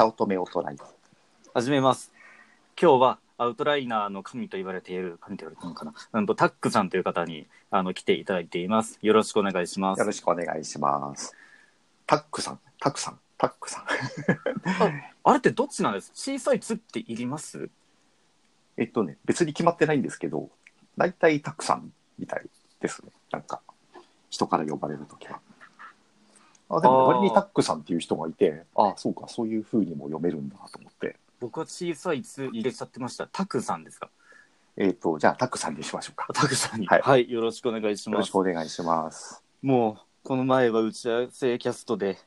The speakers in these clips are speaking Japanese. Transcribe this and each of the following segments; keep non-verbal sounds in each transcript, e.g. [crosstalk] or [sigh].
早乙女オトライ始めます。今日はアウトライナーの神と言われている、神と言われているのかなうんと、タックさんという方にあの来ていただいています。よろしくお願いします。よろしくお願いします。タックさん、タックさん、タックさん。[laughs] あれってどっちなんです？小さい「つ」っていります？えっとね、別に決まってないんですけど、大体タックさんみたいですね。なんか、人から呼ばれるときは。あ、でも割にタックさんっていう人がいて、あそうか、そういう風にも読めるんだと思って。僕は小さい「つ」入れちゃってました。タクさんですか？えっ、と、じゃあタックさんにしましょうか。タクさんに。ははいい、よろしくお願いしますよろしく。お願いします。もう、この前は打ち合わせキャストで、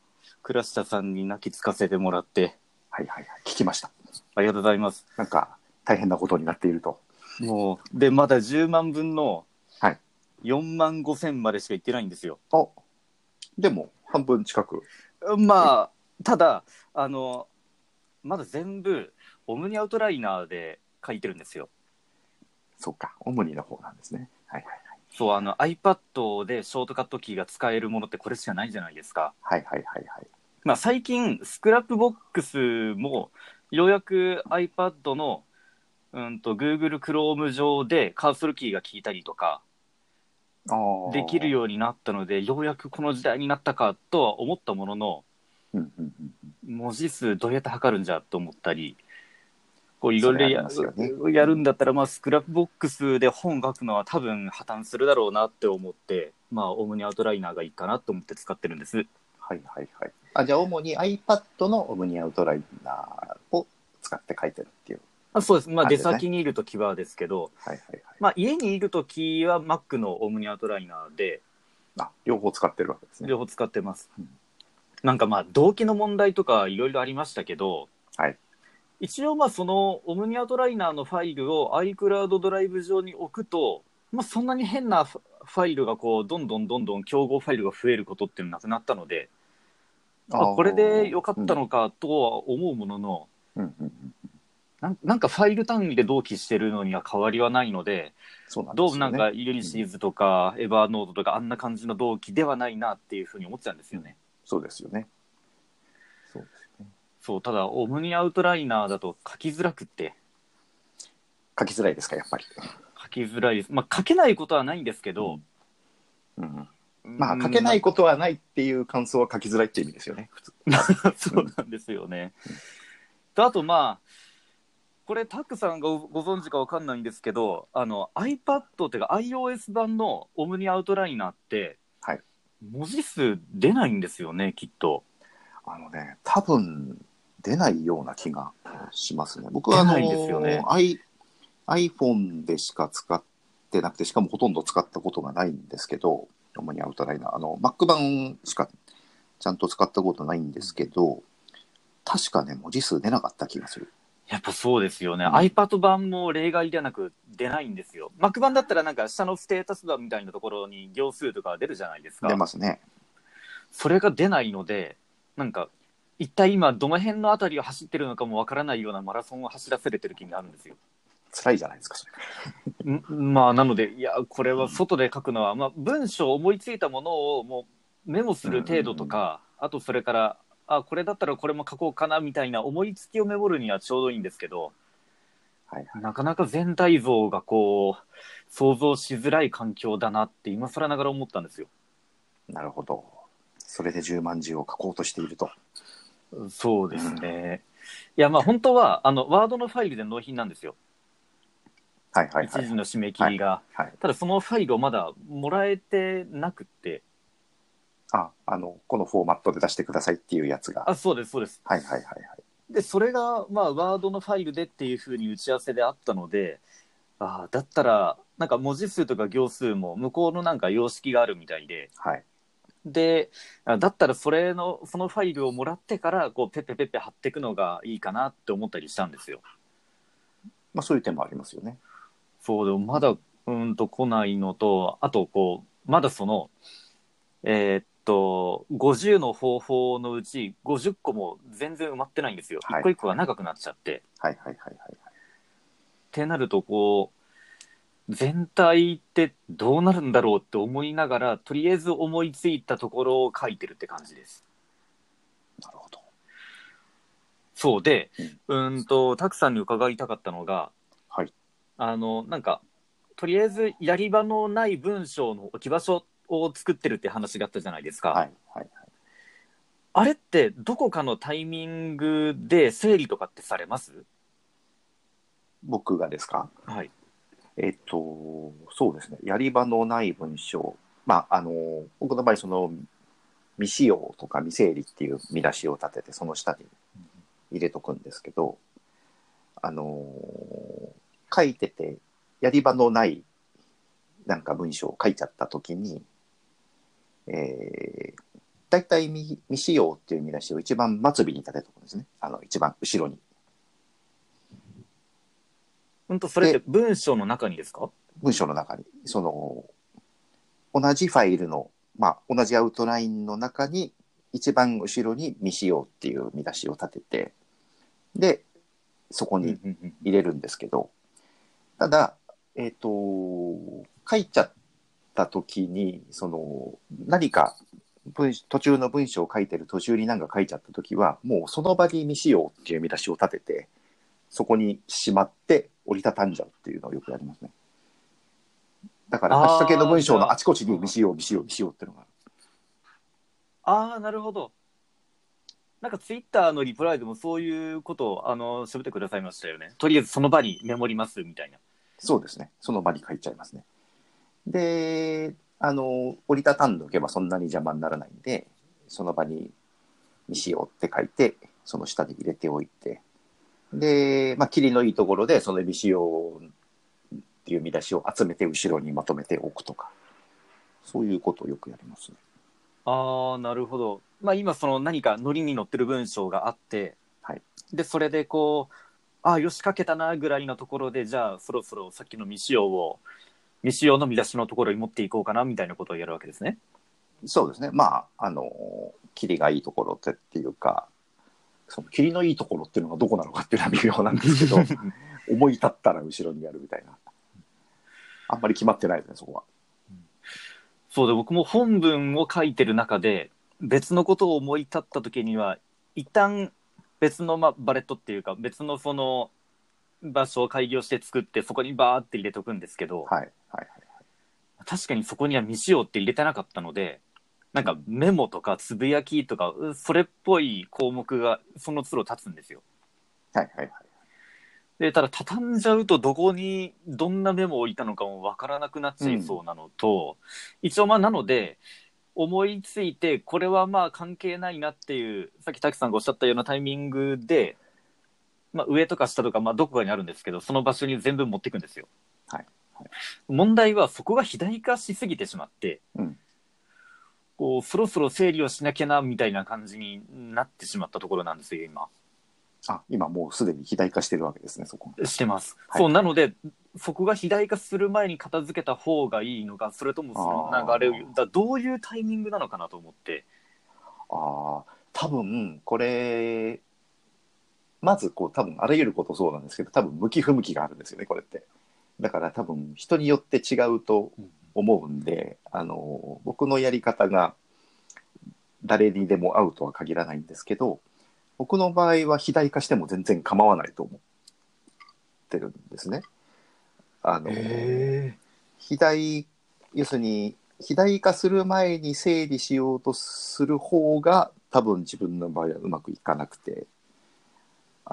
倉下さんに泣きつかせてもらって、はいはいはい。聞きました。ありがとうございます。なんか、大変なことになっていると。もう、で、まだ10万分のはい。4万5千までしか行ってないんですよ。あ、でも、半分近く。まあ、ただ、あの、まだ全部、 OmniOutliner で書いてるんですよ。そうか、オムニの方なんですね。はいはいそう、あの、iPad でショートカットキーが使えるものってこれしかないじゃないですか。はい。はいはいはいはい。まあ、最近、スクラップボックスも、ようやく iPad の、うんと、Google Chrome 上でカーソルキーが効いたりとか、できるようになったので、ようやくこの時代になったかとは思ったものの、うんうんうん文字数どうやって測るんじゃと思ったり、こういろいろや,、ねやるんだったら、まあ、 Scrapbox で本書くのは多分破綻するだろうなって思って、まあ、 OmniOutliner がいいかなと思って使ってるんです。はいはいはい。あ、じゃあ主に iPad のオムニアウトライナーを使って書いてるっていう。あそうです。まあ、出先にいるときはですけど、はいはいはい。まあ、家にいるときは Mac のオムニアウトライナーで、あ、両方使ってるわけですね。両方使ってます。うんなんかまあ、動機の問題とかいろいろありましたけど、はい一応まあ、そのオムニアウトライナーのファイルを iCloud ドライブ上に置くと、まあ、そんなに変なフファイルがこう、どんどんどんどん競合ファイルが増えることっていうのなくなったので、あーこれで良かったのかとは思うものの、うんうんうんうん。なんなんかファイル単位で同期してるのには変わりはないので、そうなんですよね。どうなんかユニシーズとかエバーノートとかあんな感じの同期ではないなっていうふうに思ってたんですよね。そうですよね。そうですよね。そう、ただ、オムニアウトライナーだと書きづらくって、書きづらいですか、やっぱり。書きづらいです。まあ、書けないことはないんですけど、うんうん、まあ、書けないことはないっていう感想は書きづらいっていう意味ですよね、普通。[laughs] そうなんですよね。とあと、まあ、これ、タックさんがごご存知かわかんないんですけど、あの、iPad っていうか iOS 版のオムニアウトライナーって、はい文字数出ないんですよね、きっと。あのね、多分出ないような気がしますね。僕はあの出ないですよね I、iPhone でしか使ってなくて、しかもほとんど使ったことがないんですけど、主にアウトライナー、あの Mac 版しかちゃんと使ったことないんですけど、確かね、文字数出なかった気がする。やっぱそうですよね、うん iPad 版も例外ではなく出ないんですよ。Mac 版だったらなんか下のステータス版みたいなところに行数とか出るじゃないですか。出ますね。それが出ないので、なんか、一体今どの辺のあたりを走ってるのかもわからないようなマラソンを走らせれてる気になるんですよ。辛いじゃないですか、それ。ん？まあ、なので、いや、これは外で書くのは、まあ、文章思いついたものをもうメモする程度とか、あとそれから、あ、これだったらこれも書こうかなみたいな思いつきをメモるにはちょうどいいんですけど、はいはい。なかなか全体像がこう、想像しづらい環境だなって今更ながら思ったんですよ。なるほど。それで10万字を書こうとしていると。そうですね。いや、まあ本当は、あの、ワードのファイルで納品なんですよ。はいはいはい。一時の締め切りが。はい、ただそのファイルをまだもらえてなくって。あ、あの、このフォーマットで出してくださいっていうやつが。あ、そうです、そうです。はいはいはいはい。で、それが、まあ、ワードのファイルでっていうふうに打ち合わせであったので、ああ、だったら、なんか文字数とか行数も向こうのなんか様式があるみたいで、はい。で、あだったらそれの、そのファイルをもらってから、こう、ペッペペッペ貼っていくのがいいかなって思ったりしたんですよ。まあそういう点もありますよね。そう、でもまだ、うーんと来ないのと、あと、こう、まだその、えーっと、50の方法のうち50個も全然埋まってないんですよ。はい一個一個が長くなっちゃって。はいはいはいはい。ってなると、こう、全体ってどうなるんだろうって思いながら、とりあえず思いついたところを書いてるって感じです。なるほど。そうで、うんと、たくさんに伺いたかったのが、はい。あの、なんか、とりあえずやり場のない文章の置き場所を作ってるって話があったじゃないですか。はい。はい。あれってどこかのタイミングで整理とかってされます？僕がですか？はい。えっと、そうですね。やり場のない文章。まあ、あの、僕の場合、その、未使用とか未整理っていう見出しを立てて、その下に入れとくんですけど、あの、書いてて、やり場のない、なんか文章を書いちゃったときに、えー、大体未未使用っていう見出しを一番末尾に立てとくんですね。あの、一番後ろに。うんと、それって文章の中にですか？文章の中に、その、同じファイルの、まあ、同じアウトラインの中に、一番後ろに未使用っていう見出しを立てて、で、そこに入れるんですけど、ただ、えっ、と、書いちゃった時に、その、何か文、途中の文章を書いてる途中に何か書いちゃった時は、もうその場に未使用っていう見出しを立てて、そこにしまって折りたたんじゃうっていうのをよくやりますね。だから、あーハッシュタグの文章のあちこちに未使用、未使用、未使用っていうのがある。ああ、なるほど。なんかツイッターのリプライでもそういうことを、あの、喋ってくださいましたよね。とりあえずその場にメモりますみたいな。そうですね。その場に書いちゃいますね。で、あの、折りたたんでおけばそんなに邪魔にならないんで、その場に未使用って書いて、その下に入れておいて、で、まあ、霧のいいところで、その未使用っていう見出しを集めて後ろにまとめておくとか、そういうことをよくやりますね。ああ、なるほど。まあ今その何かノリに乗ってる文章があって、はいで、それでこう、ああ、よし書けたなぐらいのところで、じゃあそろそろさっきの未使用を、未使用の見出しのところに持っていこうかなみたいなことをやるわけですね。そうですね。まあ、あの、霧がいいところってっていうか、その霧のいいところっていうのがどこなのかっていうのは微妙なんですけど、[laughs] 思い立ったら後ろにやるみたいな。あんまり決まってないですね、そこは。そうで、僕も本文を書いてる中で、別のことを思い立った時には、一旦別の、まあ、バレットっていうか、別のその場所を開業して作って、そこにバーって入れとくんですけど、はい、はい、はい。確かにそこには未使用って入れてなかったので、なんかメモとかつぶやきとか、うそれっぽい項目がその都度立つんですよ。はい、はい、はい。で、ただ畳んじゃうとどこにどんなメモを置いたのかもわからなくなっちゃいそうなのと、一応まあなので、思いついて、これはまあ関係ないなっていう、さっき滝さんがおっしゃったようなタイミングで、まあ上とか下とか、まあどこかにあるんですけど、その場所に全部持っていくんですよ。はいはい問題はそこが肥大化しすぎてしまって、うんこう、そろそろ整理をしなきゃな、みたいな感じになってしまったところなんですよ、今。あ、今もうすでに肥大化してるわけですね、そこ。してます。はいそう、なので、そこが肥大化する前に片付けた方がいいのか、それともその流れを、だどういうタイミングなのかなと思って。ああ、多分、これ、まず、こう、多分、あらゆることそうなんですけど、多分、向き不向きがあるんですよね、これって。だから、多分、人によって違うと思うんで、あの、僕のやり方が、誰にでも合うとは限らないんですけど、僕の場合は肥大化しても全然構わないと思ってるんですね。あの、肥大、要するに、肥大化する前に整理しようとする方が、多分自分の場合はうまくいかなくて、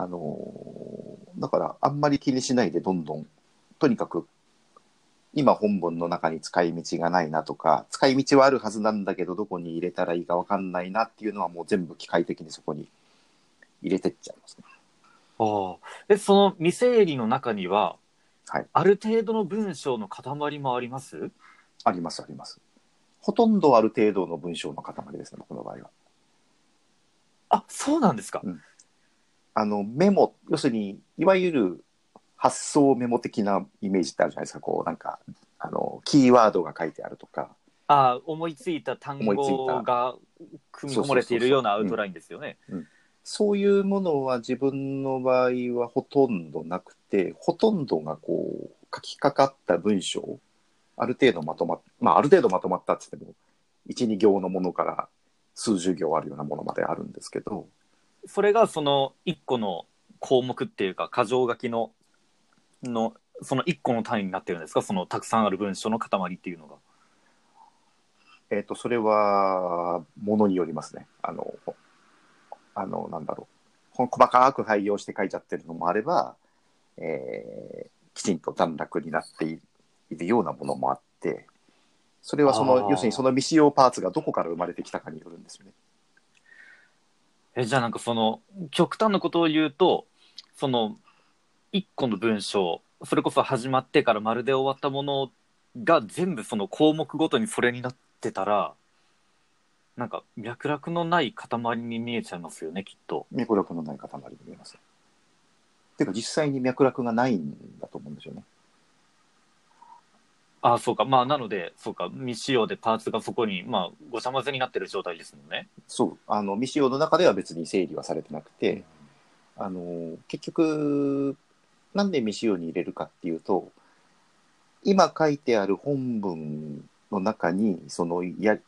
あの、だからあんまり気にしないでどんどん、とにかく、今本文の中に使い道がないなとか、使い道はあるはずなんだけど、どこに入れたらいいかわかんないなっていうのはもう全部機械的にそこに入れてっちゃいますね。ああ。で、その未整理の中には、はいある程度の文章の塊もあります？あります、あります。ほとんどある程度の文章の塊ですね、僕の場合は。あ、そうなんですか。あの、メモ、要するに、いわゆる発想メモ的なイメージってあるじゃないですか。こう、なんか、あの、キーワードが書いてあるとか、ああ、思いついた単語た。が組み込まれているようなアウトラインですよね。そういうものは自分の場合はほとんどなくて、ほとんどがこう、書きかかった文章、ある程度まとまっ、まあ、ある程度まとまったって言っても、1、2行のものから数十行あるようなものまであるんですけど、それがその1個の項目っていうか箇条書きののその1個の単位になってるんですか？そのたくさんある文章の塊っていうのが。えっ、と、それは、ものによりますね。あの、あの、なんだろう。細かく配用して書いちゃってるのもあれば、えーきちんと段落になっているようなものもあって、それはその、要するにその未使用パーツがどこから生まれてきたかによるんですよね。えじゃあなんかその極端なことを言うとその1個の文章それこそ始まってからまるで終わったものが全部その項目ごとにそれになってたらなんか脈絡のない塊に見えちゃいますよねきっと。脈絡のない塊に見えます。ていうか実際に脈絡がないんだと思うんですよね。あそうかまあなのでそうか未使用でパーツがそこにまあごちゃ混ぜになってる状態ですもんね。そう。あの、未使用の中では別に整理はされてなくて、あの、結局、なんで未使用に入れるかっていうと、今書いてある本文の中に、そのや、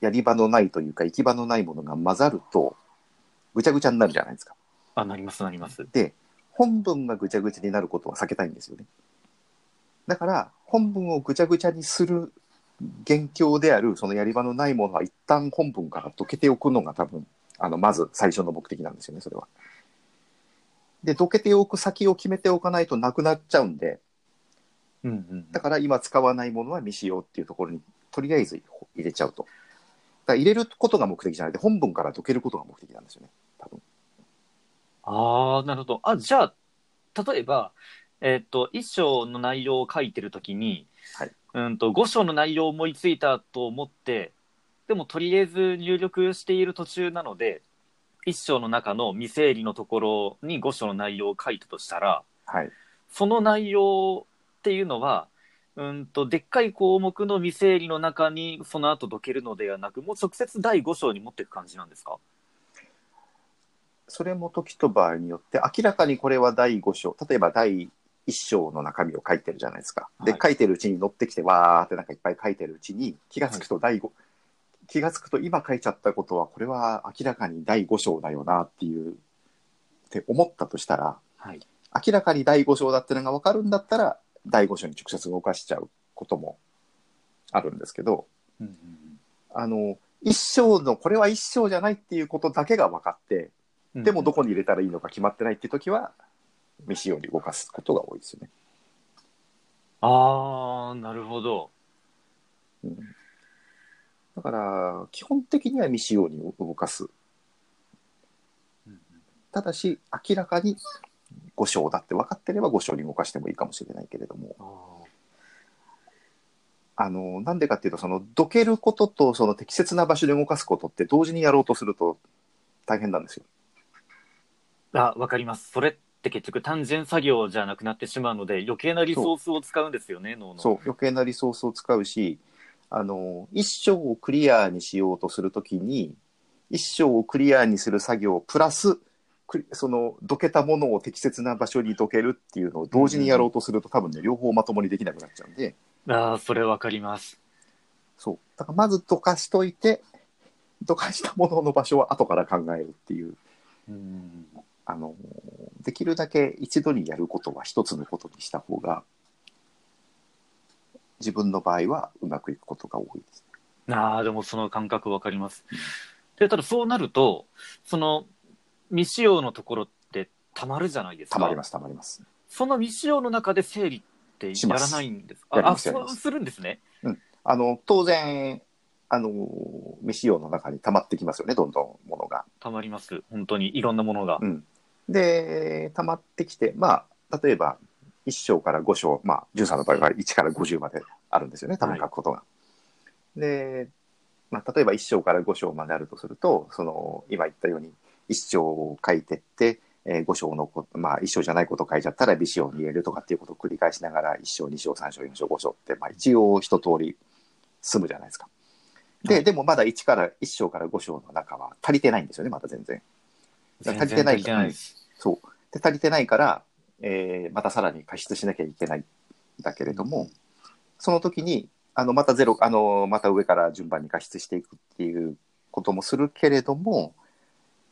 やり場のないというか、行き場のないものが混ざると、ぐちゃぐちゃになるじゃないですか。あなりますなります。で、本文がぐちゃぐちゃになることは避けたいんですよね。だから、本文をぐちゃぐちゃにする元凶である、そのやり場のないものは一旦本文から解けておくのが多分、あの、まず最初の目的なんですよね、それは。で、解けておく先を決めておかないとなくなっちゃうんで、うんうんだから今使わないものは未使用っていうところにとりあえず入れちゃうと。だから入れることが目的じゃなくて、本文から解けることが目的なんですよね、多分。ああ、なるほど。あ、じゃあ、例えば、えっ、と、一章の内容を書いてるときに、はい。うんと、五章の内容を思いついたと思って、でもとりあえず入力している途中なので、一章の中の未整理のところに五章の内容を書いたとしたら、はい。その内容っていうのは、うんと、でっかい項目の未整理の中にその後解けるのではなく、もう直接第五章に持っていく感じなんですか？それも時と場合によって、明らかにこれは第5章、例えば第1章の中身を書いてるじゃないですか。で、はい書いてるうちに乗ってきて、わーってなんかいっぱい書いてるうちに、気がつくと第5、気がつくと今書いちゃったことは、これは明らかに第5章だよなっていう、って思ったとしたら、はい。明らかに第5章だってのが分かるんだったら、第5章に直接動かしちゃうこともあるんですけど、うんうんあの、一章の、これは一章じゃないっていうことだけが分かって、うんでもどこに入れたらいいのか決まってないっていう時は、未使用に動かすことが多いですよね。ああ、なるほど。うん、だから、基本的には未使用に動かす。うんただし、明らかに5章だって分かってれば5章に動かしてもいいかもしれないけれども、ああの、なんでかっていうと、その、どけることと、その適切な場所で動かすことって同時にやろうとすると大変なんですよ。ーあ、わかります。それって結局単純作業じゃなくなってしまうので、余計なリソースを使うんですよね、脳の。そう、余計なリソースを使うし、あの、一章をクリアにしようとするときに、一章をクリアにする作業プラス、その、どけたものを適切な場所にどけるっていうのを同時にやろうとすると、多分ね、両方まともにできなくなっちゃうんで、ああ、それわかります。そう。だからまずどかしといて、どかしたものの場所は後から考えるっていう、うん。あの、できるだけ一度にやることは一つのことにした方が、自分の場合はうまくいくことが多いです。ああ、でもその感覚わかります。で、ただそうなると、その未使用のところってたまるじゃないですか。たまります、たまります。その未使用の中で整理ってやらないんですか？あ、そうするんですね。あの、当然、あの、未使用の中に溜まってきますよね、どんどんものが。たまります。本当にいろんなものが。うん。で、溜まってきて、まあ、例えば、1章から5章、まあ、13の場合は1から50まであるんですよね、多分書くことが。で、まあ、例えば1章から5章まであるとすると、その、今言ったように、1章を書いてって、え5章のこまあ、1章じゃないこと書いちゃったら未使用に入れるとかっていうことを繰り返しながら、1章、2章、3章、4章、5章って、まあ、一応一通り済むじゃないですか。で、はいでもまだ1から、1章から5章の中は足りてないんですよね、まだ全然。全足りてない然足りてないです。そう。で、足りてないから、えーまたさらに加筆しなきゃいけないんだけれども、その時に、あの、またゼロ、あの、また上から順番に加筆していくっていうこともするけれども、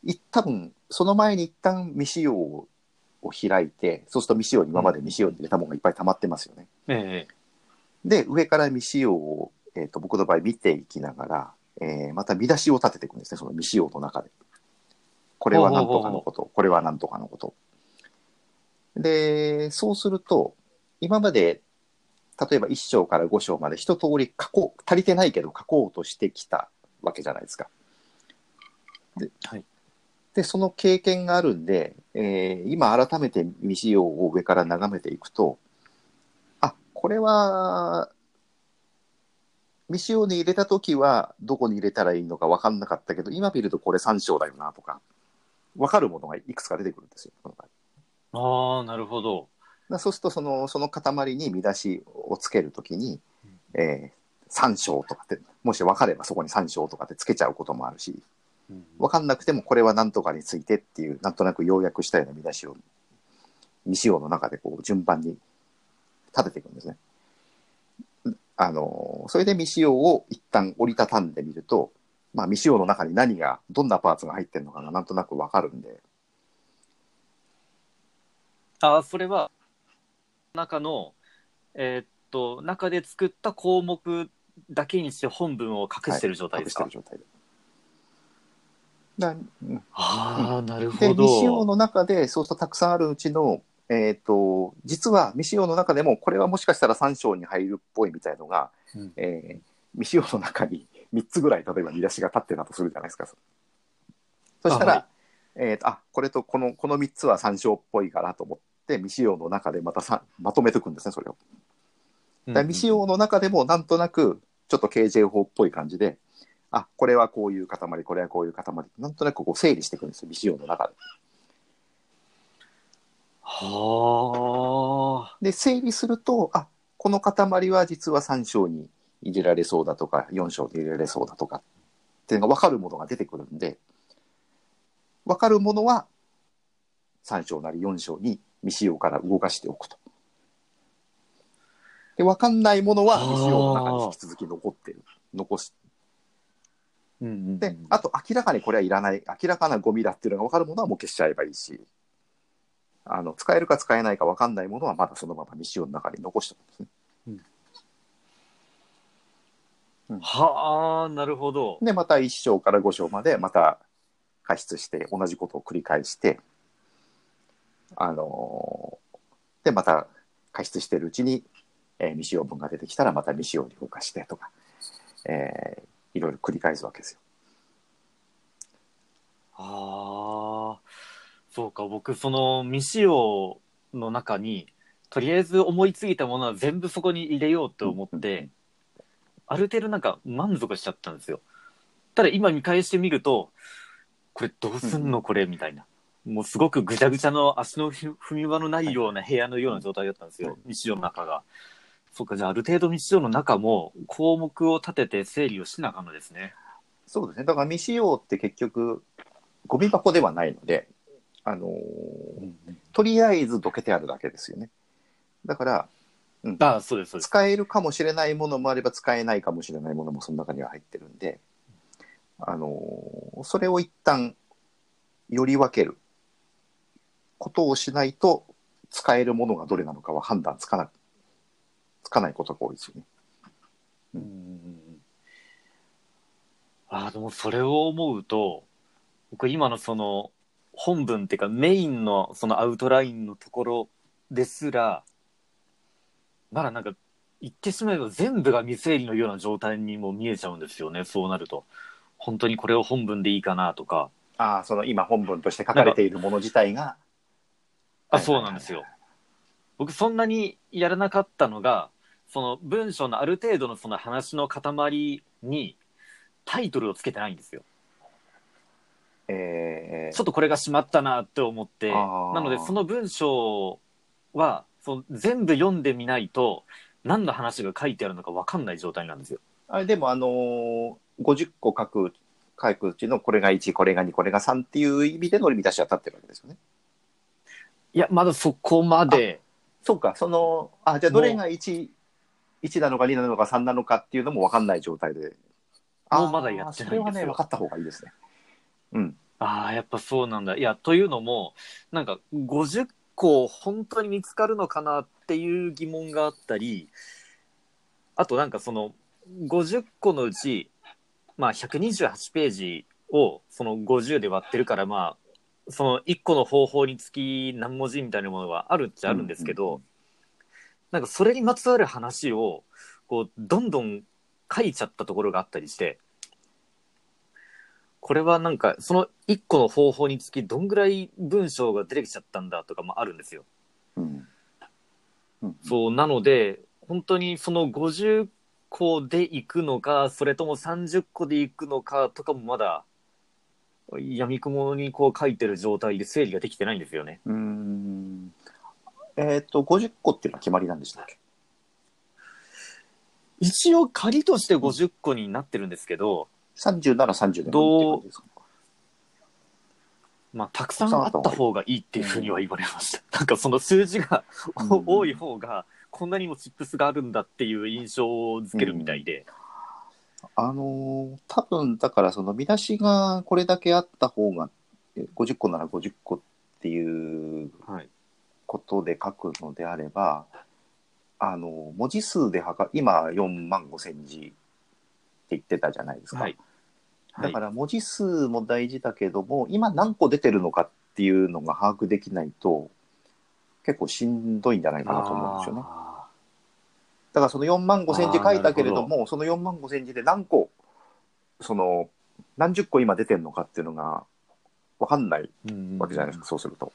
い多分その前に一旦未使用を開いてそうすると未使用に今まで未使用に入れたものがいっぱい溜まってますよね。ええで上から未使用を、えー、と僕の場合見ていきながら、えーまた見出しを立てていくんですねその未使用の中で。これは何とかのことこれは何とかのこと。でそうすると今まで例えば1章から5章まで一通り書こう足りてないけど書こうとしてきたわけじゃないですか。で,、はいでその経験があるんで、えー今改めて未使用を上から眺めていくとあこれは未使用に入れた時はどこに入れたらいいのか分かんなかったけど今見るとこれ3章だよなとか分かるものがいくつか出てくるんですよ。ああなるほどだそうするとそのその塊に見出しをつけるときに、えー、3章とかってもし分かればそこに3章とかってつけちゃうこともあるしうん分かんなくてもこれは何とかについてっていうなんとなく要約したような見出しを未使用の中でこう順番に立てていくんですね。あのそれで未使用を一旦折りたたんでみると、まあ、未使用の中に何がどんなパーツが入ってるのかがなんとなく分かるんで。ああそれは中のえーっと中で作った項目だけにして本文を隠してる状態隠ですか、してる状態で。だうん。ああなるでほ未使用どの中でそうするとたくさんあるうちの、えー、と実は未使用の中でもこれはもしかしたら3章に入るっぽいみたいのが、うん。えー未使用の中に3つぐらい例えば見出しが立ってたとするじゃないですか。そしたらああ,、えーとあこれとこのこの3つは3章っぽいかなと思って未使用の中でまたさまとめておくんですねそれを。だ未使用の中でもなんとなくちょっと KJ 法っぽい感じであこれはこういう塊これはこういう塊なんとなくこう整理していくんですよ未使用の中で。はあで整理するとあこの塊は実は3章に入れられそうだとか4章で入れられそうだとかっていうのが分かるものが出てくるんで分かるものは3章なり4章に未使用から動かしておくと。で分かんないものは未使用の中に引き続き残ってる残しうんうんうんであと明らかにこれはいらない明らかなゴミだっていうのが分かるものはもう消しちゃえばいいしあの使えるか使えないか分かんないものはまだそのまま未使用の中に残しておくんですね。はあなるほど。で、また1章から5章までまた加筆して同じことを繰り返して、あのーで、また加筆してるうちに、えー未使用文が出てきたらまた未使用に動かしてとか、えーいろいろ繰り返すわけですよ。ああそうか。僕その未使用の中にとりあえず思いついたものは全部そこに入れようと思って、ある程度なんか満足しちゃったんですよ。ただ今見返してみるとこれどうすんのこれみたいな。もうすごくぐちゃぐちゃの足の踏み場のないような部屋のような状態だったんですよ未使用の中が。そうかじゃあある程度未使用の中も項目を立てて整理をしなあかんのですね。そうですね。だから未使用って結局、ゴミ箱ではないので、あのーとりあえずどけてあるだけですよね。だから、うん、ああそうですそうです。使えるかもしれないものもあれば使えないかもしれないものもその中には入ってるんで、あのーそれを一旦より分けることをしないと使えるものがどれなのかは判断つかなつかないことが多いですよね。うん。あ、でもそれを思うと、僕今のその本文っていうかメインのそのアウトラインのところですら、まだなんか言ってしまえば全部が未整理のような状態にも見えちゃうんですよね、そうなると。本当にこれを本文でいいかなとか。ああ、その今本文として書かれているもの自体が。あ、そうなんですよ。僕そんなにやらなかったのが、その文章のある程度のその話の塊にタイトルをつけてないんですよ。えーちょっとこれがしまったなって思って、なのでその文章はその全部読んでみないと、何の話が書いてあるのか分かんない状態なんですよ。あれでもあのー、50個書く書くうちのこれが1これが2これが3っていう意味での見出しは立ってるわけですよね。いや、まだそこまで、そうかそのあじゃあどれが 1, 1なのか2なのか3なのかっていうのも分かんない状態で。もうまだやってないんですよそれはね分かった方がいいですね。うん。ああ、やっぱそうなんだ。いや、というのも、なんか50個本当に見つかるのかなっていう疑問があったり、あとなんかその50個のうち、まあ128ページをその50で割ってるから、まあ、その1個の方法につき何文字みたいなものがあるっちゃあるんですけど、うんうん。なんかそれにまつわる話を、こう、どんどん書いちゃったところがあったりして、これはなんか、その1個の方法につきどんぐらい文章が出てきちゃったんだとかもあるんですよ。うん。うん。そう、なので、本当にその50個でいくのか、それとも30個でいくのかとかもまだ、闇雲にこう書いてる状態で整理ができてないんですよね。うーん。えっ、と、50個っていうのは決まりなんでしたっけ？一応仮として50個になってるんですけど、?30 なら30でもいいって感じですか？まあ、たくさんあった方がいいっていうふうには言われました。なんかその数字がうん多い方が、こんなにもチップスがあるんだっていう印象をづけるみたいで。あのー多分だからその見出しがこれだけあった方がえ50個なら50個っていうはい。ことで書くのであればあの文字数で測今4万5千字言ってたじゃないですか、はい。だから文字数も大事だけども今何個出てるのかっていうのが把握できないと結構しんどいんじゃないかなと思うんですよね。あだからその4万5千字書いたけれども、その4万5千字で何個、その、何十個今出てるのかっていうのが分かんないーわけじゃないですか、そうすると。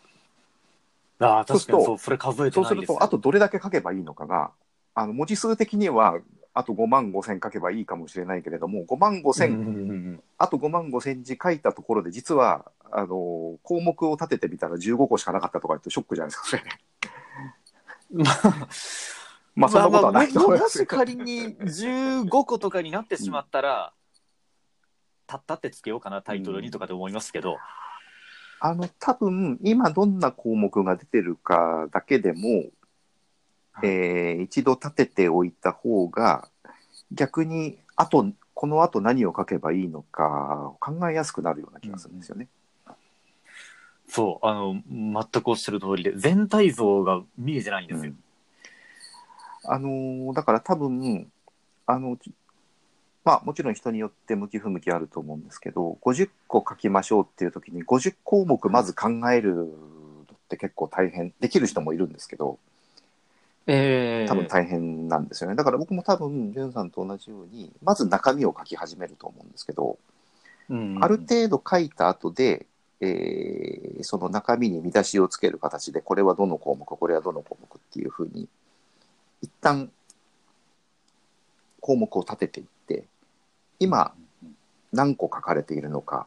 ああ、確かにそそうう、それ数えてない。そうすると、あとどれだけ書けばいいのかが、あの文字数的には、あと5万5千書けばいいかもしれないけれども、5万5千、うんうんうんあと5万5千字書いたところで、実は、あの、項目を立ててみたら15個しかなかったとか言ってショックじゃないですか、それ。[laughs] まあ、まあ、そんなことはないと思いもますし仮に15個とかになってしまったら、たったってつけようかな、タイトルにとかで思いますけど、あの、多分、今どんな項目が出てるかだけでも、はいえー一度立てておいた方が、逆に、あと、この後何を書けばいいのか考えやすくなるような気がするんですよね。そう、あの、全くおっしゃる通りで、全体像が見えてないんですよ。あのーだから多分、あの、ちまあもちろん人によって向き不向きあると思うんですけど、50個書きましょうっていう時に50項目まず考えるのって結構大変、できる人もいるんですけど、ええ多分大変なんですよね。だから僕も多分、ジュンさんと同じように、まず中身を書き始めると思うんですけど、うんある程度書いた後で、えーその中身に見出しをつける形で、これはどの項目、これはどの項目っていうふうに、一旦項目を立てていって、今何個書かれているのか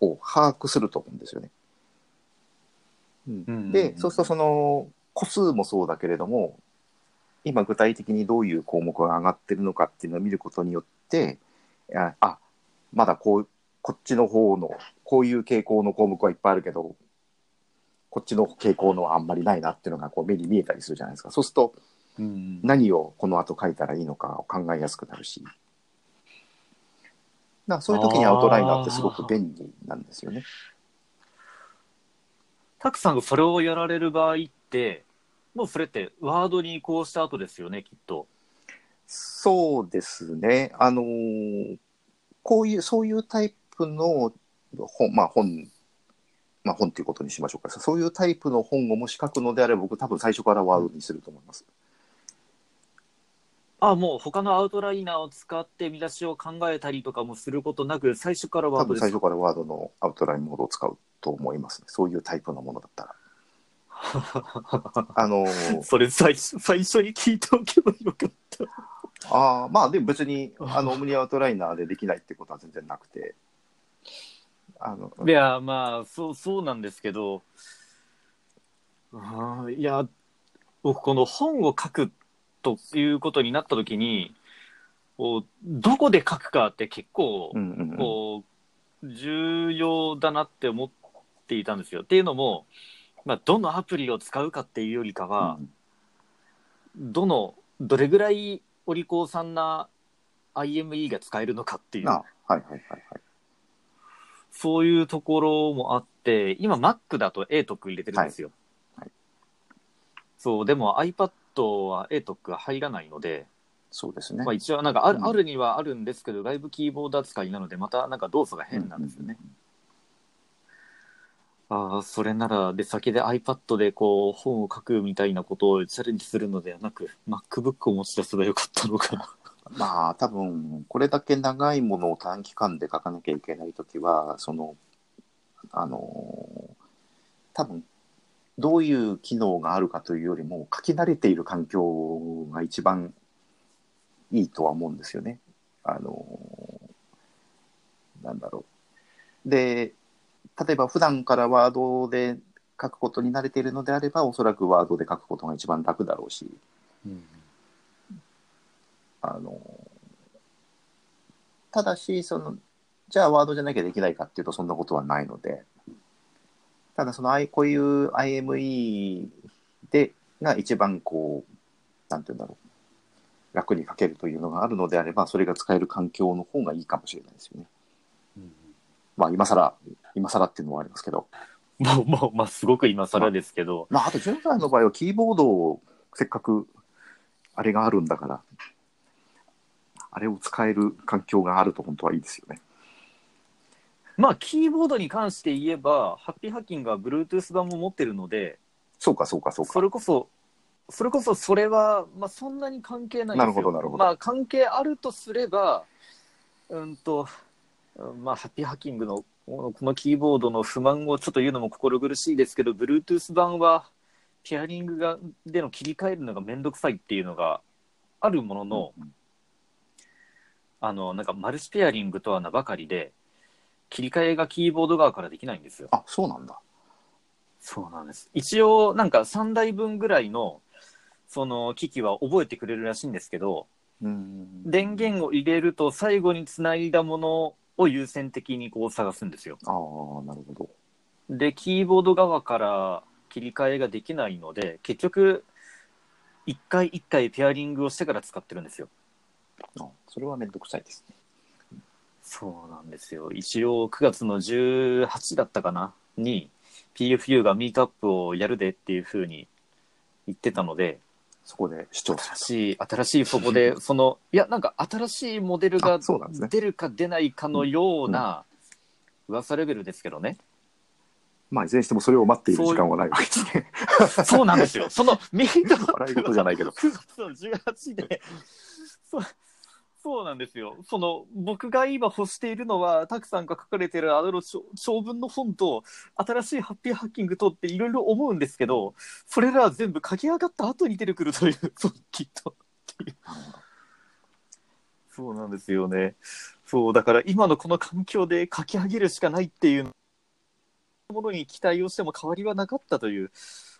を把握すると思うんですよね。うんうんで、そうするとその個数もそうだけれども、今具体的にどういう項目が上がってるのかっていうのを見ることによって、あ、あまだこう、こっちの方の、こういう傾向の項目はいっぱいあるけど、こっちの傾向のはあんまりないなっていうのがこう目に見えたりするじゃないですか。そうするとうん何をこの後書いたらいいのかを考えやすくなるし。だからそういう時にアウトライナーってすごく便利なんですよね。たくさんがそれをやられる場合って、もうそれってワードに移行した後ですよね、きっと。そうですね。あのーこういう、そういうタイプの本、まあ本、まあ本っていうことにしましょうか。そういうタイプの本をもし書くのであれば、僕多分最初からワードにすると思います。あもう他のアウトライナーを使って見出しを考えたりとかもすることなく、最初からワ多分ードです最初からワードのアウトラインモードを使うと思いますね。そういうタイプのものだったら。あのー [laughs] それ最初最初に聞いておけばよかった。あーまあでも別に、あの、オムニアウトライナーでできないってことは全然なくて、あの、いや、まあ、そう、そうなんですけど、あーいや、僕、この本を書くということになったときに、こうどこで書くかって結構こう、重要だなって思っていたんですよ。っていうのも、まあ、どのアプリを使うかっていうよりかは、どの、どれぐらいお利口さんな IME が使えるのかっていうあ、はいはいはいはい。そういうところもあって、今 Mac だと ATOC 入れてるんですよ。はいはいそう、でも iPad は ATOC が入らないので、そうですね。まあ一応なんかある,、うんあるにはあるんですけど、外部キーボード扱いなので、またなんか動作が変なんですよね。ああ、それなら出先で iPad でこう本を書くみたいなことをチャレンジするのではなく、MacBook を持ち出せばよかったのかな。[laughs] まあ、多分、これだけ長いものを短期間で書かなきゃいけないときは、その、あの多分、どういう機能があるかというよりも、書き慣れている環境が一番いいとは思うんですよね。あのなんだろう。で、例えば普段からワードで書くことに慣れているのであれば、おそらくワードで書くことが一番楽だろうし、あの、ただし、その、じゃあワードじゃなきゃできないかっていうとそんなことはないので、ただその、こういう IME で、が一番こう、なんていうんだろう、楽に書けるというのがあるのであれば、それが使える環境の方がいいかもしれないですよね。まあ今更、今更っていうのもありますけど、もう、もう、まあ、すごく今更ですけど、まああと、純さんの場合はキーボードをせっかくあれがあるんだから、あれを使える環境があると本当はいいですよね。まあ、キーボードに関して言えば、ハッピーハッキングは Bluetooth 版も持ってるので、そうか、そうか、そうかそ。れこそ、それこそそれは、まあ、そんなに関係ないんですよ。なるほどなるほどまあ、関係あるとすれば、うんと、うんまあ、ハッピーハッキングのこのキーボードの不満をちょっと言うのも心苦しいですけど、Bluetooth 版は、ペアリングがでの切り替えるのがめんどくさいっていうのがあるものの、うんあの、なんかマルチペアリングとは名ばかりで、切り替えがキーボード側からできないんですよ。あ、そうなんだ。そうなんです。一応、なんか3台分ぐらいの、その機器は覚えてくれるらしいんですけど、うん電源を入れると最後につないだものを優先的にこう探すんですよ。ああ、なるほど。で、キーボード側から切り替えができないので、結局、一回一回ペアリングをしてから使ってるんですよ。あそれはめんどくさいですね。そうなんですよ。一応9月の18だったかな？に PFU がミートアップをやるでっていうふうに言ってたので、そこで視聴者新しい、新しいそこで、その、いや、なんか新しいモデルがあそうなんですね出るか出ないかのような噂レベルですけどね。まあ、いずれにしてもそれを待っている時間はないわけですね。[laughs] そうなんですよ。そのミート笑い事じゃないけど。9月の18で、そう、そうなんですよ。その、僕が今欲しているのは、たくさんが書かれてるあの長文の本と、新しいハッピーハッキングとっていろいろ思うんですけど、それらは全部書き上がった後に出てくるという、[laughs] そう、きっと。そうなんですよね。そう、だから今のこの環境で書き上げるしかないっていうものに期待をしても変わりはなかったという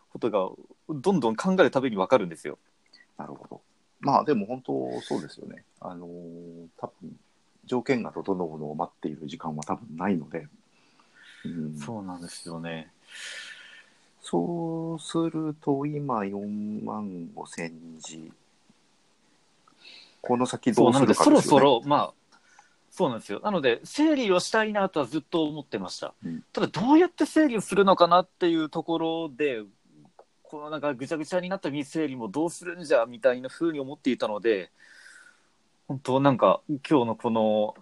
ことが、どんどん考えるたびにわかるんですよ。なるほど。まあ、でも本当そうですよね。あのー多分条件が整うのを待っている時間は多分ないので。うん、そうなんですよね。そうすると、今4万5千字。この先どそうするかそろ。そろ、まあ、そうなんですよ。なので、整理をしたいなとはずっと思ってました。うんただ、どうやって整理をするのかなっていうところで、このなんかぐちゃぐちゃになった未整理もどうするんじゃみたいな風に思っていたので、本当なんか今日のこの、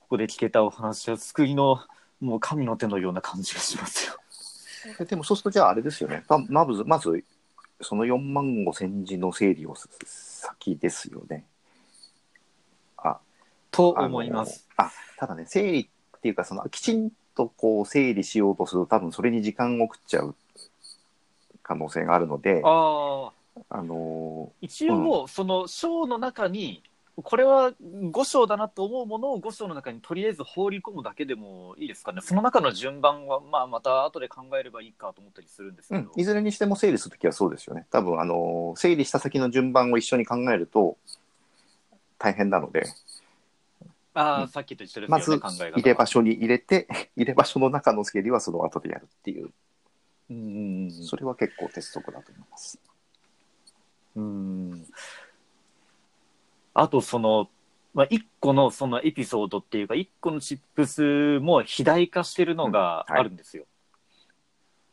ここで聞けたお話は救いの、もう神の手のような感じがしますよ。ででもそうすると、じゃああれですよね。ままず、まず、その4万5千字の整理をす先ですよね。あ、と思います。あ、ただね、整理っていうか、その、きちんとこう整理しようとすると、多分それに時間を食っちゃう可能性があるので、ああ。あの一応、その章の中に、これは5章だなと思うものを5章の中にとりあえず放り込むだけでもいいですかね。その中の順番は、まあ、また後で考えればいいかと思ったりするんですーうけど。ん、いずれにしても整理するときはそうですよね。多分、あのー整理した先の順番を一緒に考えると大変なので、ああ、うんさっきと一緒ですよね、まず入れ場所に入れて、[laughs] 入れ場所の中の整理はその後でやるっていう、うんうんそれは結構鉄則だと思います。うん。うん。あと、その、まあ、1個のそのエピソードっていうか、1個のチップスも肥大化してるのがあるんですよ。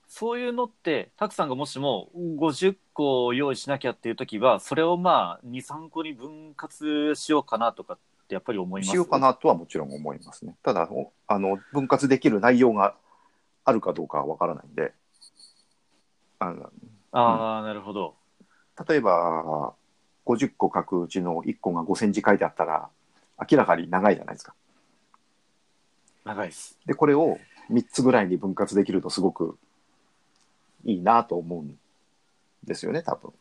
そういうのって、たくさんがもしも50個を用意しなきゃっていう時は、それをまあ、2、3個に分割しようかなとかってやっぱり思います？しようかなとはもちろん思いますね。ただ、おあの、分割できる内容があるかどうかはわからないんで、あのああ、なるほど。例えば、50個書くうちの1個が5センチ書いてあったら、明らかに長いじゃないですか。長いです。で、これを3つぐらいに分割できるとすごくいいなと思うんですよね、多分。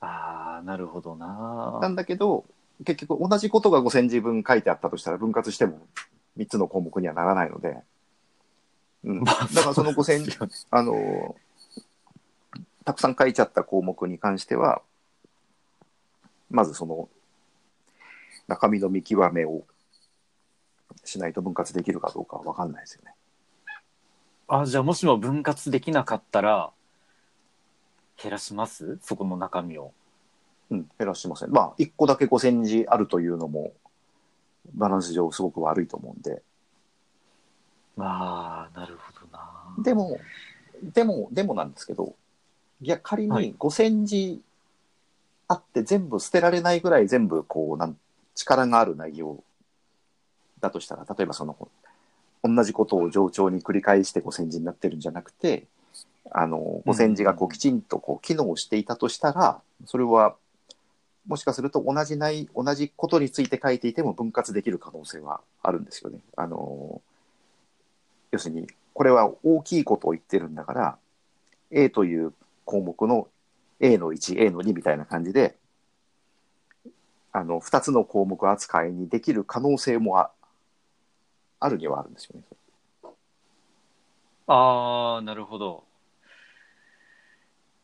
ああ、なるほどななんだけど、結局同じことが5センチ分書いてあったとしたら分割しても3つの項目にはならないので、うん、[laughs] だからその5センチ、あの、たくさん書いちゃった項目に関しては、まずその中身の見極めをしないと分割できるかどうかは分かんないですよね。あ、じゃあもしも分割できなかったら、減らします？そこの中身を。うん、減らしません。まあ、1個だけ5センチあるというのも、バランス上すごく悪いと思うんで。まあ、なるほどなでも、でも、でもなんですけど、いや、仮はいに5センチあって全部捨てられないぐらい全部こう、なん力がある内容だとしたら、例えばその、同じことを冗長に繰り返して5センチになってるんじゃなくて、あの、5センチがこうきちんとこう機能していたとしたら、それは、もしかすると同じない、同じことについて書いていても分割できる可能性はあるんですよね。あの、要するに、これは大きいことを言ってるんだから、A という項目の A の1、A の2みたいな感じで、あの、2つの項目扱いにできる可能性もああるにはあるんですよね。ああ、なるほど。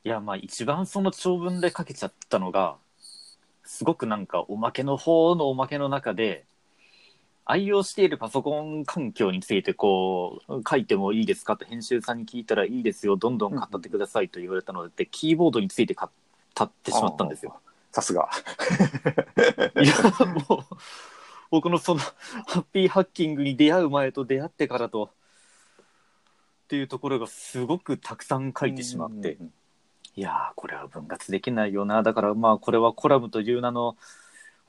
いや、まあ一番その長文で書けちゃったのが、すごくなんかおまけの方のおまけの中で、愛用しているパソコン環境についてこう、書いてもいいですかと編集さんに聞いたらいいですよ、どんどん語ってくださいと言われたので、キーボードについて語ってしまったんですよ。さすが。いや、もう、僕のその、ハッピーハッキングに出会う前と出会ってからと、っていうところがすごくたくさん書いてしまって、うんいやー、これは分割できないよな。だからまあ、これはコラムという名の、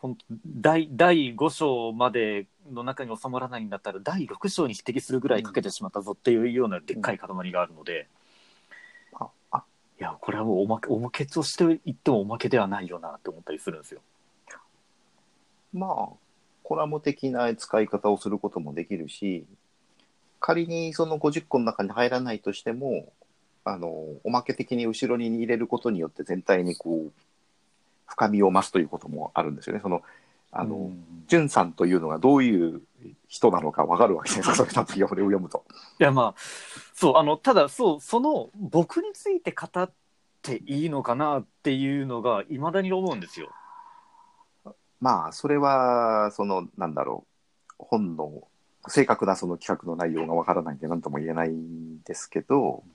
本当第第5章までの中に収まらないんだったら、第6章に匹敵するぐらい書けてしまったぞっていうようなでっかい塊があるので、ああいや、これはもうおまけ、おまけとして言ってもおまけではないよなって思ったりするんですよ。まあ、コラム的な使い方をすることもできるし、仮にその50個の中に入らないとしても、あの、おまけ的に後ろに入れることによって全体にこう、深みを増すということもあるんですよね。その、あの、うんジュンさんというのがどういう人なのかわかるわけじゃないですか、[laughs] それを読むと。いやまあそうあのただそうその僕について語っていいのかなっていうのがいまだに思うんですよ。まあ、それは、その、なんだろう、本の正確なその企画の内容がわからないんで何とも言えないんですけど、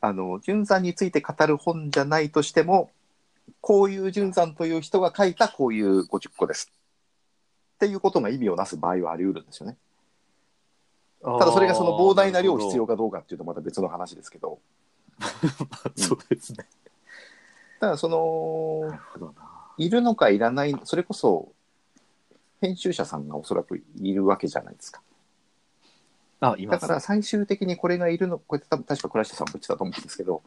あの、純さんについて語る本じゃないとしても、こういう純さんという人が書いたこういう50個です。っていうことが意味をなす場合はあり得るんですよね。ただそれがその膨大な量必要か。かどうかっていうとまた別の話ですけど、[laughs] そうですね。ただその。いるのかいらない、それこそ、編集者さんがおそらくいるわけじゃないですか。あいますだから最終的にこれがいるの、これ多分確か倉下さんも言ってたと思うんですけど、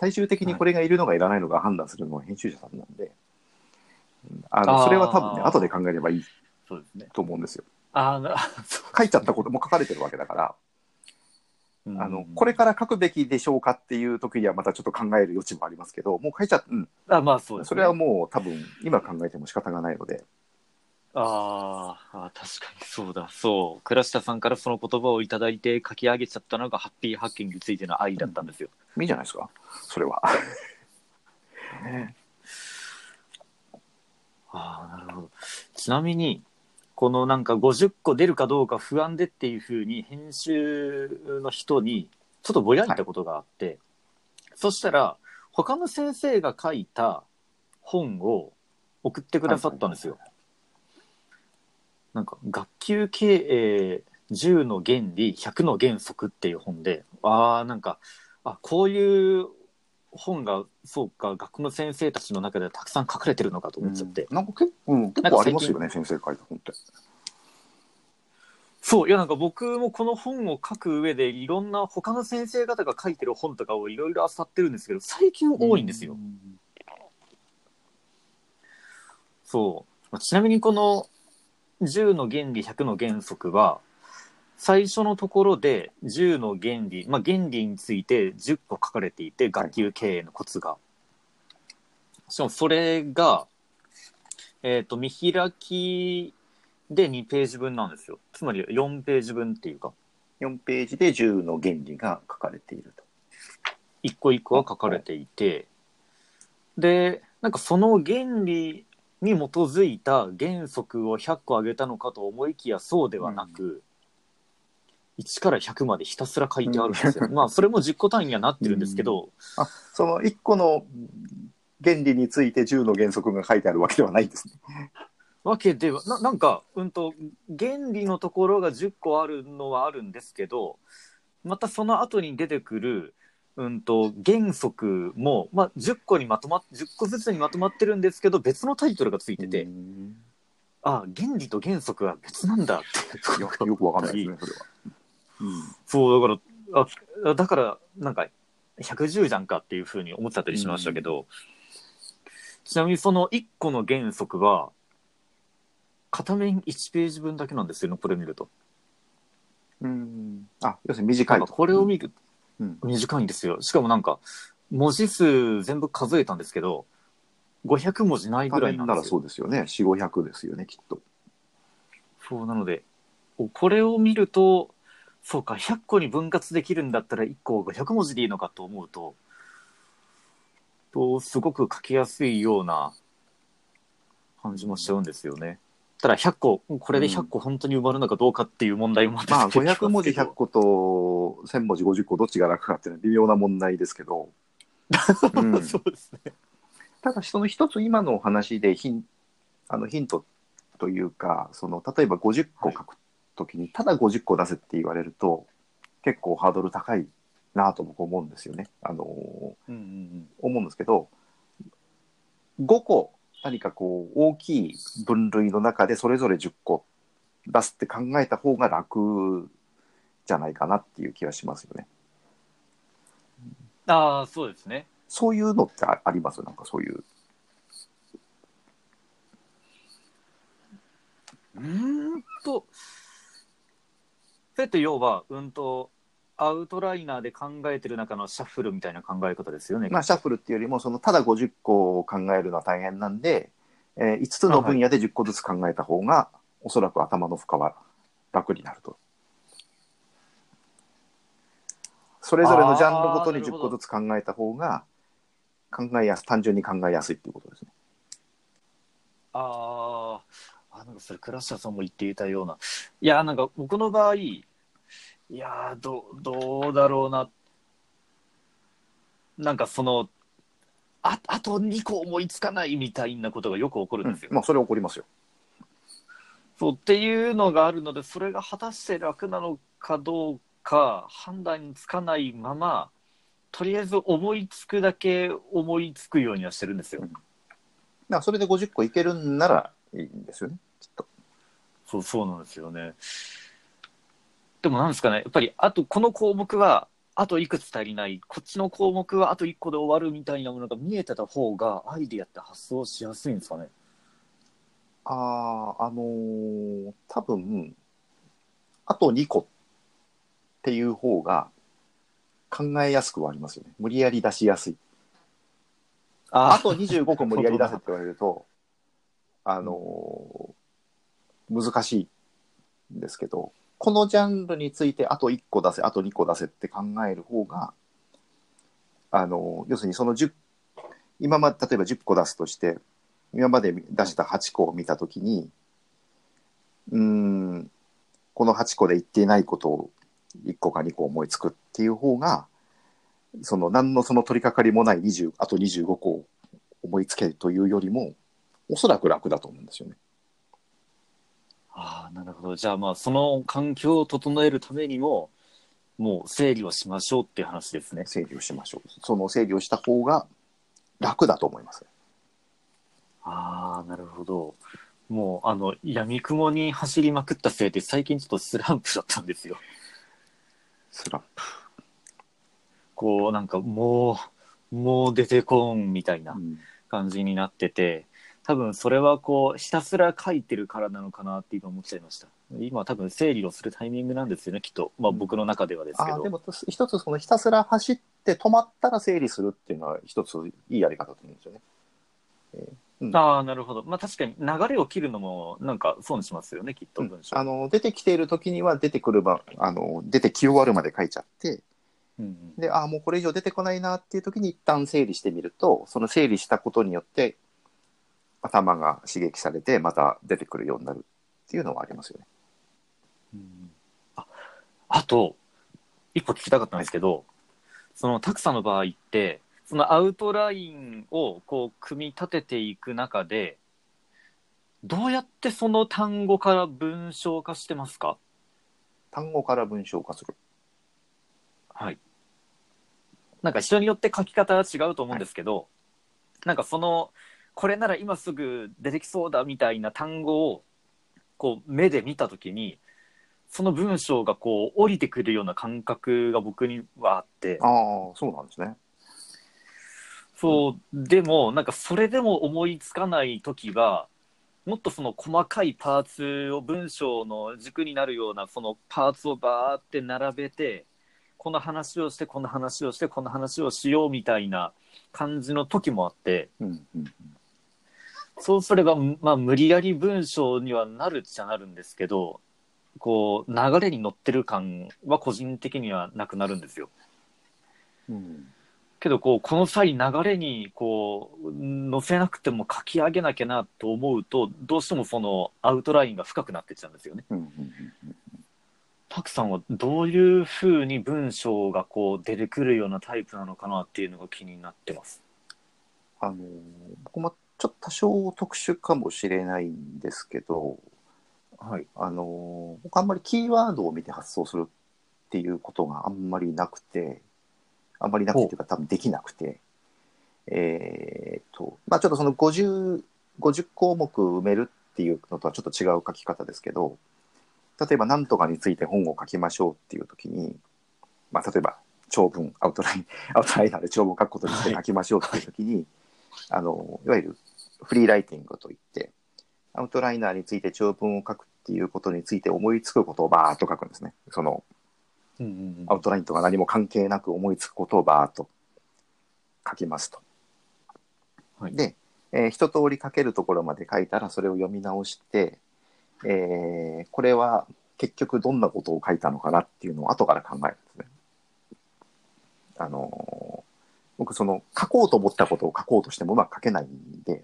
最終的にこれがいるのかいらないのか判断するのは編集者さんなんで、うんあのそれは多分ね、後で考えればいいそうですね。と思うんですよ。あなそう書いちゃったことも書かれてるわけだから、あの、これから書くべきでしょうかっていう時にはまたちょっと考える余地もありますけど、もう書いちゃっうん、あまあそうです、ね。それはもう多分今考えても仕方がないので、あーあ確かにそうだそう倉下さんからその言葉をいただいて書き上げちゃったのがハッピーハッキングについての愛だったんですよ。いいじゃないですか、それは。[laughs] ねああなるほどちなみにこのなんか50個出るかどうか不安でっていうふうに編集の人にちょっとぼやいたことがあって、そしたら他の先生が書いた本を送ってくださったんですよ。なんか学級経営10の原理100の原則っていう本でああなんかあこういう本がそうか学校の先生たちの中ではたくさん書かれてるのかと思っちゃって、なんか結構、うん結構ありますよね、先生書いた本って。そういやなんか僕もこの本を書く上でいろんな他の先生方が書いてる本とかをいろいろ漁ってるんですけど最近多いんですよ、そう。まあちなみにこの10の原理100の原則は最初のところで10の原理、まあ、原理について10個書かれていて学級経営のコツが、しかもそれがえっ、と見開きで2ページ分なんですよ。つまり4ページ分っていうか。4ページで10の原理が書かれていると。一個一個が書かれていて。でなんかその原理に基づいた原則を100個挙げたのかと思いきやそうではなく、1から100までひたすら書いてあるんですよ。まあそれも10個単位にはなってるんですけど、あ、その1個の原理について10の原則が書いてあるわけではないんですね。わけではななんか、うんと、原理のところが10個あるのはあるんですけどまたその後に出てくる、うん、と原則も、まあ、10個にまとまっ10個ずつにまとまってるんですけど別のタイトルがついてて、うんあ原理と原則は別なんだってよくわかんないですね、それは。うんそうだからあだからなんか110じゃんかっていうふうに思っちゃったりしましたけど、ちなみにその1個の原則は片面1ページ分だけなんですよねこれ見ると。うん。あ、要するに短いこれを見る、うん短いんですよしかもなんか文字数全部数えたんですけど500文字ないぐらいなんならですよそうですよね。4、500ですよね、きっと。そうなのでおこれを見るとそうか100個に分割できるんだったら1個500文字でいいのかと思うととすごく書きやすいような感じもしちゃうんですよね。ただ100個これで100個本当に埋まるのかどうかっていう問題もまあ、ますけど。500文字100個と1000文字50個どっちが楽かっていうのは微妙な問題ですけど、うん。[laughs] そうですね。ただその一つ今のお話でヒンあのヒントというかその例えば50個書くときにただ50個出せって言われると結構ハードル高いなと僕思うんですよね。あのうんうん思うんですけど5個何かこう大きい分類の中でそれぞれ10個出すって考えた方が楽じゃないかなっていう気がしますよね。うん、ああそうですね。そういうのってあありますなんかそういう。うーんと、それって要は、うんと、アウトライナーで考えてる中のシャッフルみたいな考え方ですよね。まあ、シャッフルっていうよりも、そのただ50個を考えるのは大変なんで、えー5つの分野で10個ずつ考えた方が、おそらく頭の負荷は楽になると。それぞれのジャンルごとに10あーなるほど個ずつ考えた方が、考えやす、単純に考えやすいっていうことですね。あーあ、なんかそれ、倉下さんも言っていたような。いや、なんか僕の場合、いやーど、どうだろうな。なんかその、ああと2個思いつかないみたいなことがよく起こるんですよ。まあ、それ起こりますよ。そうっていうのがあるので、それが果たして楽なのかどうか判断つかないまま、とりあえず思いつくだけ思いつくようにはしてるんですよ。だからそれで50個いけるんならいいんですよね、きっと。そう、そうなんですよね。でもなんですかね、やっぱり、あとこの項目は、あといくつ足りない、こっちの項目はあと1個で終わるみたいなものが見えてた方が、アイディアって発想しやすいんですかね？ああ、あのー多分、あと2個っていう方が考えやすくはありますよね。無理やり出しやすい。あと25個無理やり出せって言われると、[laughs] あのー難しいんですけど、このジャンルについてあと1個出せ、あと2個出せって考える方が、あの要するにその10、今まで例えば10個出すとして、今まで出した8個を見たときに、うん、この8個で言っていないことを1個か2個思いつくっていう方が、その何のその取り掛かりもない20、あと25個を思いつけるというよりも、おそらく楽だと思うんですよね。ああ、なるほど。じゃあまあ、その環境を整えるためにも、もう整理をしましょうっていう話ですね。整理をしましょう。その整理をした方が楽だと思います。ああ、なるほど。もう、あの、闇雲に走りまくったせいで、最近ちょっとスランプだったんですよ。スランプ。こう、なんか、もう、もう出てこんみたいなうん感じになってて、多分それはこう、ひたすら書いてるからなのかなって今思っちゃいました。今多分整理をするタイミングなんですよね、きっと。まあ僕の中ではですけど。あーでも一つそのひたすら走って止まったら整理するっていうのは一ついいやり方だと思うんですよね。ああ、なるほど。まあ確かに流れを切るのも、なんか損しますよね、きっと文章。あの出てきている時には出てくるばあの出てき終わるまで書いちゃってうんうんであーもうこれ以上出てこないなっていう時に一旦整理してみるとその整理したことによって頭が刺激されてまた出てくるようになるっていうのはありますよね。うんああと、一個聞きたかったんですけど、そのタクさんの場合って、そのアウトラインをこう組み立てていく中で、どうやってその単語から文章化してますか？単語から文章化する。はい。なんか人によって書き方は違うと思うんですけど、なんかその、これなら今すぐ出てきそうだみたいな単語を、こう目で見たときに、その文章がこう降りてくるような感覚が僕にはあって、ああそうなんですね。そう、でもなんかそれでも思いつかないときは、もっとその細かいパーツを文章の軸になるようなそのパーツをバーって並べて、この話をして、この話をして、この話をしようみたいな感じの時もあって、うんうんそうすれば、まあ無理やり文章にはなるっちゃなるんですけど、こう流れに乗ってる感は個人的にはなくなるんですよ。うんけどこうこの際流れにこう乗せなくても書き上げなきゃなと思うとどうしてもそのアウトラインが深くなってっちゃうんですよね。うんうんうんタクさんはどういうふうに文章がこう出てくるようなタイプなのかなっていうのが気になってます。あのー僕もちょっと多少特殊かもしれないんですけど、はい。あのー僕あんまりキーワードを見て発想するっていうことがあんまりなくて、あんまりなくていうか多分できなくて、えーっと、まあちょっとその50、50項目埋めるっていうのとはちょっと違う書き方ですけど、例えば何とかについて本を書きましょうっていう時に、まあ例えば長文、アウトライン、アウトライナーで長文を書くことについて書きましょうっていう時に、あの、いわゆるフリーライティングといって、アウトライナーについて長文を書くっていうことについて思いつくことをバーッと書くんですね。そのうんうんうんアウトラインとか何も関係なく思いつくことをバーッと書きますと。はいで、えー一通り書けるところまで書いたらそれを読み直して、えーこれは結局どんなことを書いたのかなっていうのを後から考えるんですね。あのー僕その書こうと思ったことを書こうとしてもうまく書けないんで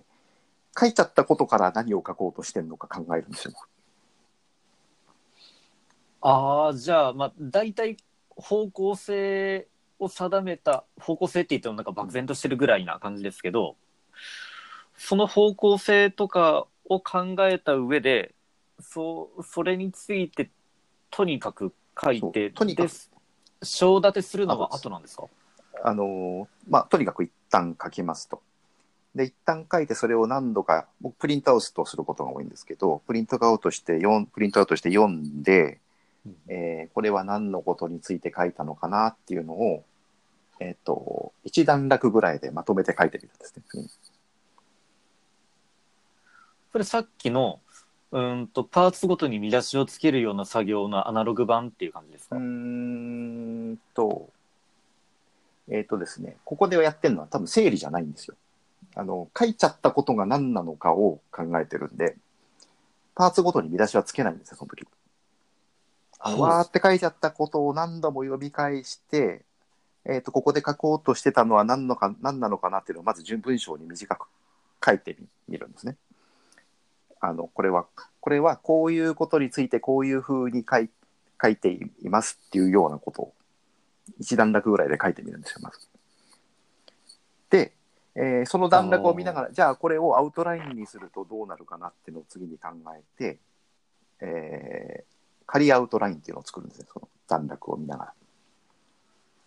書いちゃったことから何を書こうとしてるのか考えるんですよ。ああ、じゃあ、まあ、大体方向性を定めた、方向性って言ってもなんか漠然としてるぐらいな感じですけど、その方向性とかを考えた上で、そう、それについてとにかく書いて、とにかくで章立てするのは後なんですか？あのーまあ、とにかく一旦書きますと。で、一旦書いてそれを何度か、僕プリントアウトすることが多いんですけど、プリントアウトして読ん、プリントアウトして読んで、えーこれは何のことについて書いたのかなっていうのを、えっ、と、一段落ぐらいでまとめて書いてみるんですね。次にそれさっきの、うーんと、パーツごとに見出しをつけるような作業のアナログ版っていう感じですか、うーんと、えっ、とですね、ここでやってるのは多分整理じゃないんですよ。あの、書いちゃったことが何なのかを考えてるんで、パーツごとに見出しはつけないんですよ、その時。あのわーって書いちゃったことを何度も読み返して、えっ、と、ここで書こうとしてたのは何のか、何なのかなっていうのをまず順文章に短く書いてみみるんですね。あの、これは、これはこういうことについてこういうふうに書い書いていますっていうようなことを一段落ぐらいで書いてみるんですよ、まず。で、えーその段落を見ながら、じゃあこれをアウトラインにするとどうなるかなっていうのを次に考えて、えー仮アウトラインっていうのを作るんですね、その段落を見ながら。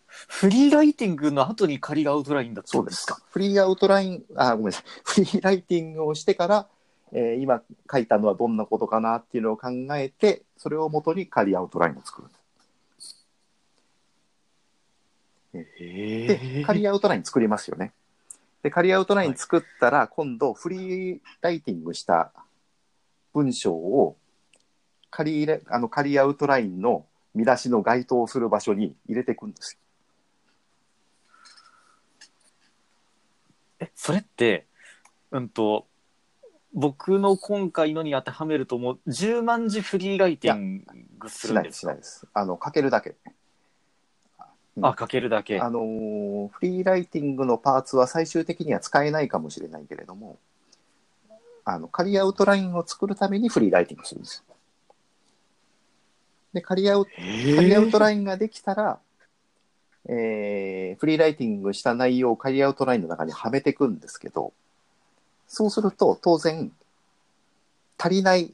フリーライティングの後に仮アウトラインだったそうんですか？。フリーアウトライン、あ、ごめんなさい。フリーライティングをしてから、えー今書いたのはどんなことかなっていうのを考えて、それをもとに仮アウトラインを作るんです。で、仮アウトライン作りますよね。で、仮アウトライン作ったら、今度フリーライティングした文章を仮ラあの仮アウトラインの見出しの該当する場所に入れていくんですよ。え、それって、うんと、僕の今回のに当てはめるともう10万字フリーライティングすしないです、るんですかしないです。あの、書けるだけ。うんあ、書けるだけ。あのーフリーライティングのパーツは最終的には使えないかもしれないけれども、あの、仮アウトラインを作るためにフリーライティングするんですよ。で、仮アウ仮アウトラインインができたら、えーフリーライティングした内容を仮アウトラインの中にはめていくんですけど、そうすると当然、足りない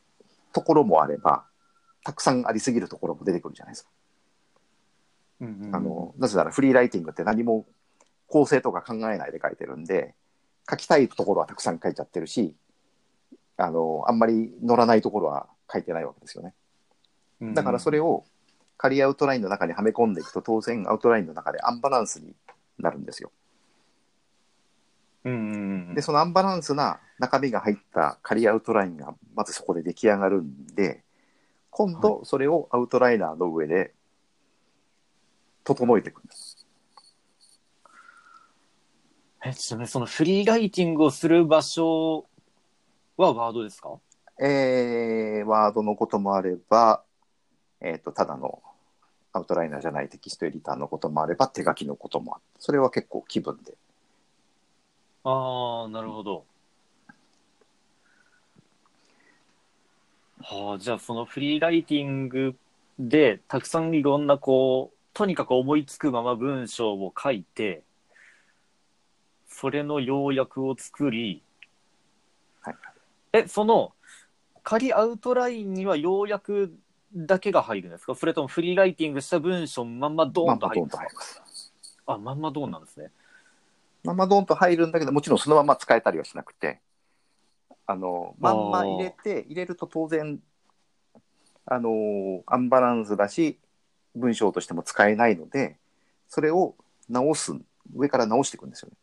ところもあれば、たくさんありすぎるところも出てくるじゃないですか。あの、なぜならフリーライティングって何も構成とか考えないで書いてるんで、書きたいところはたくさん書いちゃってるし、あの、あんまり乗らないところは書いてないわけですよね。だからそれを、を仮アウトラインの中にはめ込んでいくと当然アウトラインの中でアンバランスになるんですよ。うんうんうんで、そのアンバランスな中身が入った仮アウトラインがまずそこで出来上がるんで、今度それをアウトライナーの上で整えていくんです。え、ちなみにそのフリーライティングをする場所はワードですか？えー、ワードのこともあれば、えっ、と、ただのアウトライナーじゃないテキストエディターのこともあれば、手書きのこともあって、それは結構気分で。ああ、なるほど。はあ、じゃあそのフリーライティングでたくさんいろんなこう、とにかく思いつくまま文章を書いて、それの要約を作り、はいえ、その仮アウトラインには要約だけが入るんですか？それともフリーライティングした文章まんまドーンと入るんですか？ます。あ、まんまドーンなんですね。まんまドンと入るんだけど、もちろんそのまま使えたりはしなくて、あの、まんま入れて、入れると当然、あの、アンバランスだし、文章としても使えないので、それを直す、上から直していくんですよね。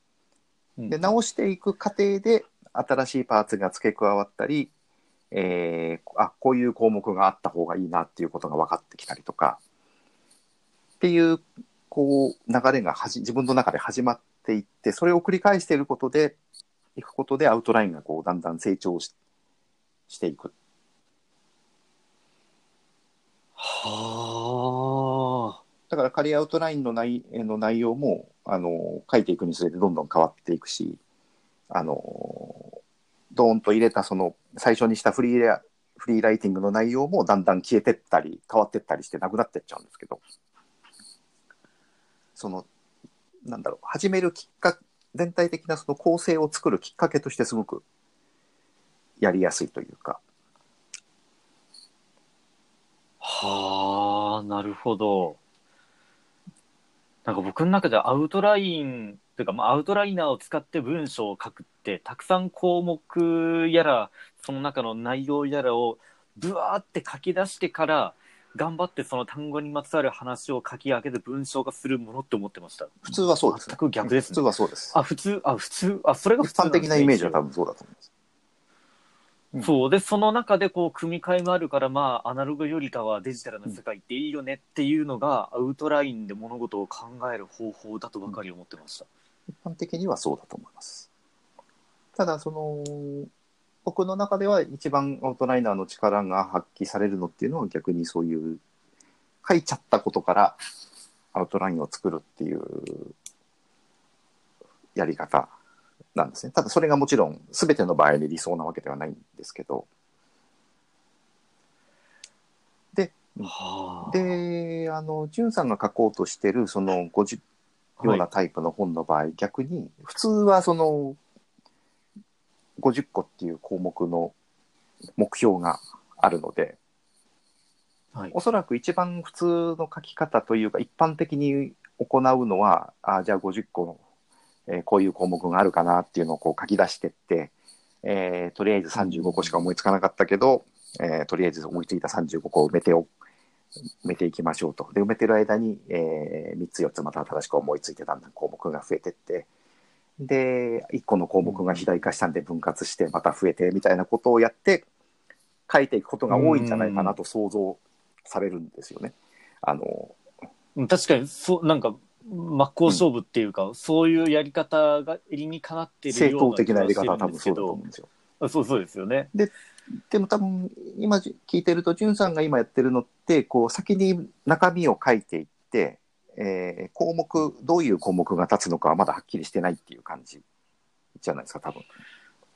うんで、直していく過程で、新しいパーツが付け加わったり、えーあ、こういう項目があった方がいいなっていうことが分かってきたりとか、っていう、こう、流れがはじ自分の中で始まっていって、それを繰り返していることで、いくことでアウトラインがこう、だんだん成長ししていく。はあ。だから仮アウトラインの内の内容も、あの、書いていくにつれてどんどん変わっていくし、あの、ドーンと入れたその、最初にしたフリーラフリーライティングの内容もだんだん消えてったり、変わってったりしてなくなってっちゃうんですけど、その、なんだろう、始めるきっかけ、全体的なその構成を作るきっかけとしてすごくやりやすいというか、はあ、なるほど。なんか僕の中ではアウトラインというか、まあ、アウトライナーを使って文章を書くって、たくさん項目やら、その中の内容やらをブワーって書き出してから、頑張ってその単語にまつわる話を書き上げて文章化するものって思ってました。普通はそうですね全。く逆ですね普通はそうです。あ、普通、あ、普通、あ、それが普一般的なイメージは多分そうだと思います。うんそう。で、その中でこう、組み替えもあるから、まあ、アナログよりかはデジタルの世界っていいよねっていうのが、アウトラインで物事を考える方法だとばかり思ってました。一般的にはそうだと思います。ただ、その、僕の中では一番アウトライナーの力が発揮されるのっていうのは逆にそういう、書いちゃったことから [laughs] アウトラインを作るっていうやり方なんですね。ただそれがもちろん全ての場合に理想なわけではないんですけど。はあ。で、あの、ジュンさんが書こうとしてるその50ようなタイプの本の場合、逆に、普通はその、50個っていう項目の目標があるので、はい。おそらく一番普通の書き方というか、一般的に行うのは、あじゃあ50個の、えーこういう項目があるかなっていうのをこう書き出してって、えーとりあえず35個しか思いつかなかったけど、えーとりあえず思いついた35個を埋めてお埋めていきましょうと。で、埋めてる間に、え3つ4つまた新しく思いついてだんだん項目が増えてって、で、1個の項目が肥大化したんで分割してまた増えてみたいなことをやって書いていくことが多いんじゃないかなと想像されるんですよね。あの、確かに、そう、なんか、真っ向勝負っていうか、そういうやり方が理にかなってる正ような当的なやり方は多分そうだと思うんですよ。あそうそうですよね。でも多分今聞いてると、んさんが今やってるのって、こう先に中身を書いていって、えー項目、どういう項目が立つのかはまだはっきりしてないっていう感じじゃないですか、多分。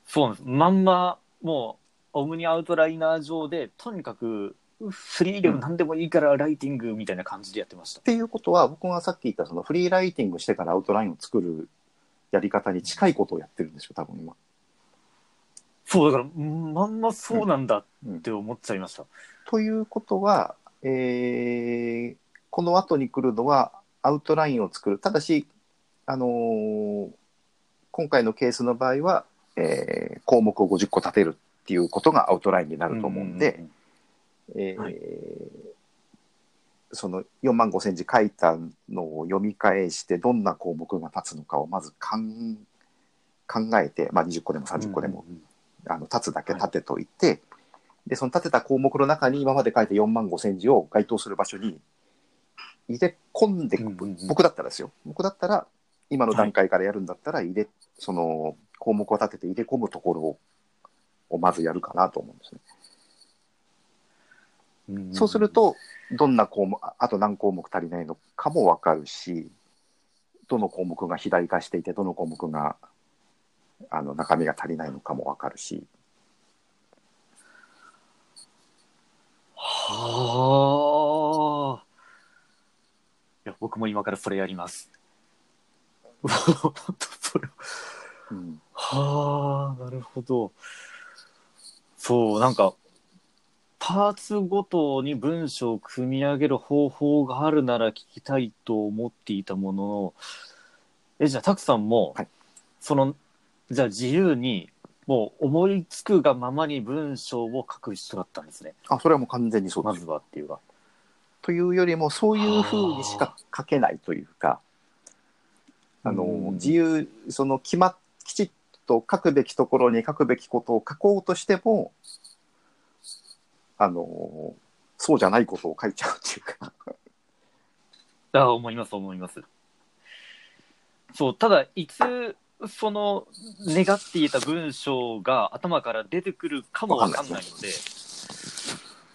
そうなんです。まんま、もう、オムニアウトライナー上で、とにかく、フリーでも何でもいいからライティングみたいな感じでやってましたっ。ていうことは、僕がさっき言ったそのフリーライティングしてからアウトラインを作るやり方に近いことをやってるんですよ、多分今。そう、だから、うんまんまそうなんだうんって思っちゃいました。ということは、えーこの後に来るのはアウトラインを作る。ただし、あのー今回のケースの場合は、えー項目を50個立てるっていうことがアウトラインになると思うんで、えーはい。その4万5センチ書いたのを読み返して、どんな項目が立つのかをまず考えて、まあ、20個でも30個でも、うんうんうん。あの立つだけ立てといて、で、その立てた項目の中に今まで書いた4万5千字を該当する場所に入れ込んで、うんうんうん。僕だったらですよ。僕だったら、今の段階からやるんだったら、入れ、その項目を立てて入れ込むところををまずやるかなと思うんですね。うんそうする、と、どんな項目、ああと何項目足りないのかもわかるし、どの項目が肥大化していて、どの項目が、あの、中身が足りないのかもわかるし、はあ。いや、僕も今からそれやります。[laughs] うんはあ、なるほど。そう、なんか、パーツごとに文章を組み上げる方法があるなら聞きたいと思っていたものの、え、じゃあ、たくさんも、はいその、じゃあ自由に、もう思いつくがままに文章を書く人だったんですね。あ、それはもう完全にそうで。ますずはっていうか。というよりも、そういうふうにしか書けないというか、あの、うん自由、その決まっ、きちっと書くべきところに書くべきことを書こうとしても、あの、そうじゃないことを書いちゃうっていうか、あ、思います、思います。そう、ただ、いつ、その、願っていた文章が頭から出てくるかもわかんないので、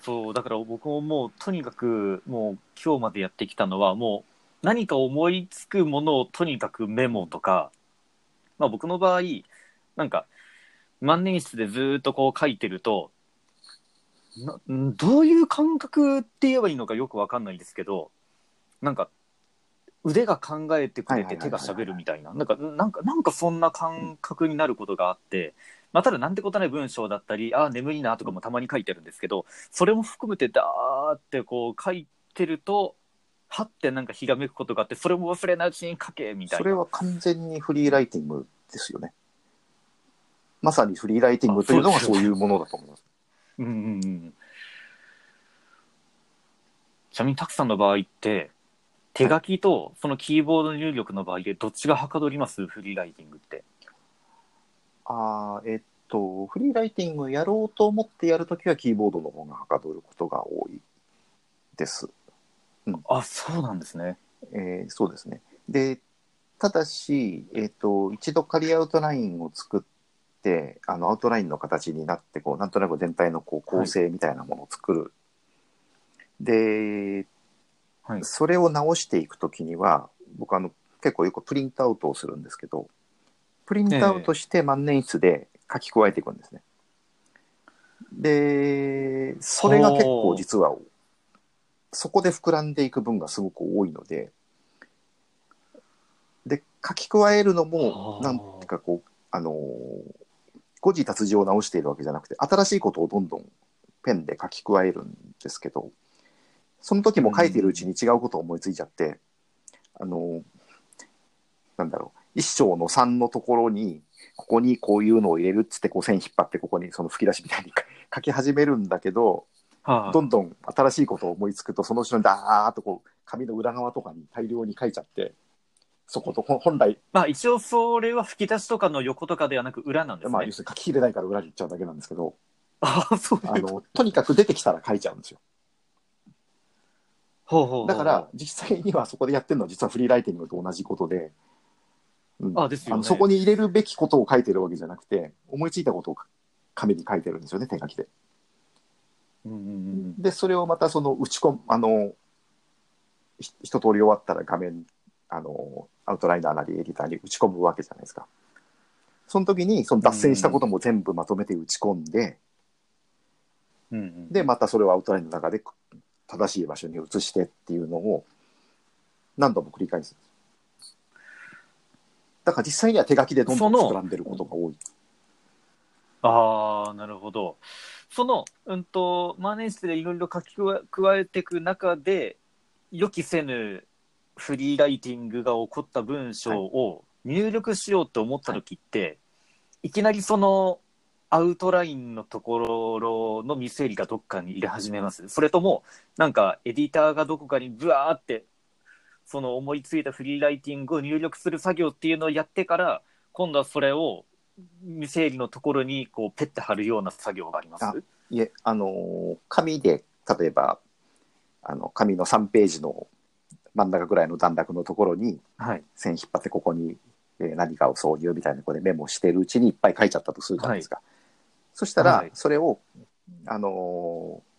そう、だから僕ももう、とにかく、もう、今日までやってきたのは、もう、何か思いつくものをとにかくメモとか、まあ僕の場合、なんか、万年筆でずっとこう書いてると、なんどういう感覚って言えばいいのかよくわかんないんですけど、なんか、腕が考えてくれて手が喋るみたいな、なんか、なんか、なんかそんな感覚になることがあって、まあ、ただなんてことない文章だったり、ああ、眠いなとかもたまに書いてるんですけど、それも含めてダーってこう書いてると、はってなんかひらめくことがあって、それも忘れないうちに書け、みたいな。それは完全にフリーライティングですよね。まさにフリーライティングというのがそういうものだと思います。うんうんうん。ちなみに、たくさんの場合って、手書きとそのキーボード入力の場合でどっちがはかどります？フリーライティングって。あーえっと、フリーライティングやろうと思ってやるときはキーボードの方がはかどることが多いです。あ、そうなんですね。えーそうですね。で、ただし、えっ、と、一度仮アウトラインを作って、あの、アウトラインの形になって、こう、なんとなく全体のこう構成みたいなものを作る。で、はい。それを直していくときには、僕あの、結構よくプリントアウトをするんですけど、プリントアウトして万年筆で書き加えていくんですね。で、それが結構実は、そこで膨らんでいく分がすごく多いので、で、書き加えるのも、はあなんていうかこう、あのー誤字脱字を直しているわけじゃなくて、新しいことをどんどんペンで書き加えるんですけど、その時も書いてるうちに違うことを思いついちゃって、あの、なんだろう、一章の3のところに、ここにこういうのを入れるっつって、こう線引っ張って、ここにその吹き出しみたいに書き始めるんだけど、はい。どんどん新しいことを思いつくと、その後ろにダーッとこう、紙の裏側とかに大量に書いちゃって、そこと本来、まあ一応それは吹き出しとかの横とかではなく裏なんですね。まあ、要するに書ききれないから裏に行っちゃうだけなんですけど、ああ、そう。あの、とにかく出てきたら書いちゃうんですよ。ほうほうだから、実際にはそこでやってるのは実はフリーライティングと同じことで、うんあですよねのそこに入れるべきことを書いてるわけじゃなくて、思いついたことを紙に書いてるんですよね、手書きで。うんうんうんで、それをまたその打ち込む、あの、ひ一通り終わったら画面、あの、アウトライナーなりエディターに打ち込むわけじゃないですか。その時に、その脱線したことも全部まとめて打ち込んで、うんうんで、またそれをアウトラインの中で正しい場所に移してっていうのを何度も繰り返す。だから実際には手書きでどんどん膨らんでることが多い。ああ、なるほど。その、うんと、万年筆でいろいろ書き加加えていく中で、予期せぬフリーライティングが起こった文章を入力しようと思った時って、い、きなりそのアウトラインのところの見整理がどっかに入れ始めます。それとも、なんかエディターがどこかにブワーって、その思いついたフリーライティングを入力する作業っていうのをやってから、今度はそれを未整理のところにこうペッて貼るような作業があります。いえ、あの紙で、例えば、あの、紙の3ページの真ん中ぐらいの段落のところにはい。線引っ張ってここに、えー何かを挿入みたいなこれメモしてるうちにいっぱい書いちゃったとするじゃないですか。そしたら、はいそれを、あのー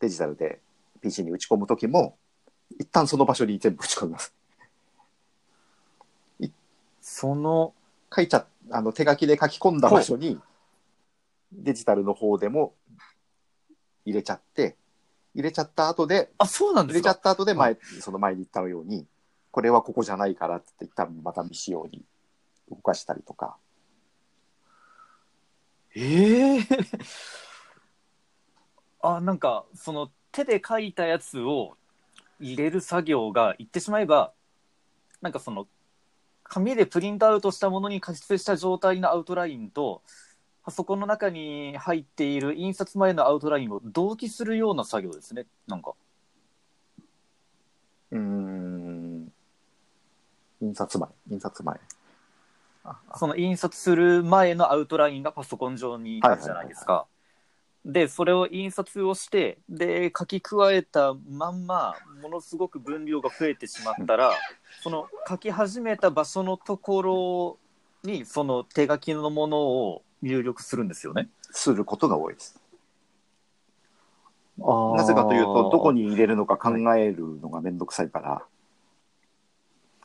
デジタルで PC に打ち込むときも、一旦その場所に全部打ち込みます。[laughs] その、書いちゃ、あの手書きで書き込んだ場所に、デジタルの方でも入れちゃって、入れちゃった後で、あ、そうなん入れちゃった後で前、その前に言ったように、これはここじゃないからって言って、一旦また未使用に動かしたりとか。ええ [laughs] あ、なんか、その手で書いたやつを入れる作業が言ってしまえば、なんかその、紙でプリントアウトしたものに加筆した状態のアウトラインと、パソコンの中に入っている印刷前のアウトラインを同期するような作業ですね、なんか。うーん。印刷前、印刷前。その印刷する前のアウトラインがパソコン上にあるじゃないですか。で、それを印刷をして、で、書き加えたまんま、ものすごく分量が増えてしまったら、[laughs] その書き始めた場所のところに、その手書きのものを入力するんですよね。することが多いです。ななぜかというと、どこに入れるのか考えるのがめんどくさいから、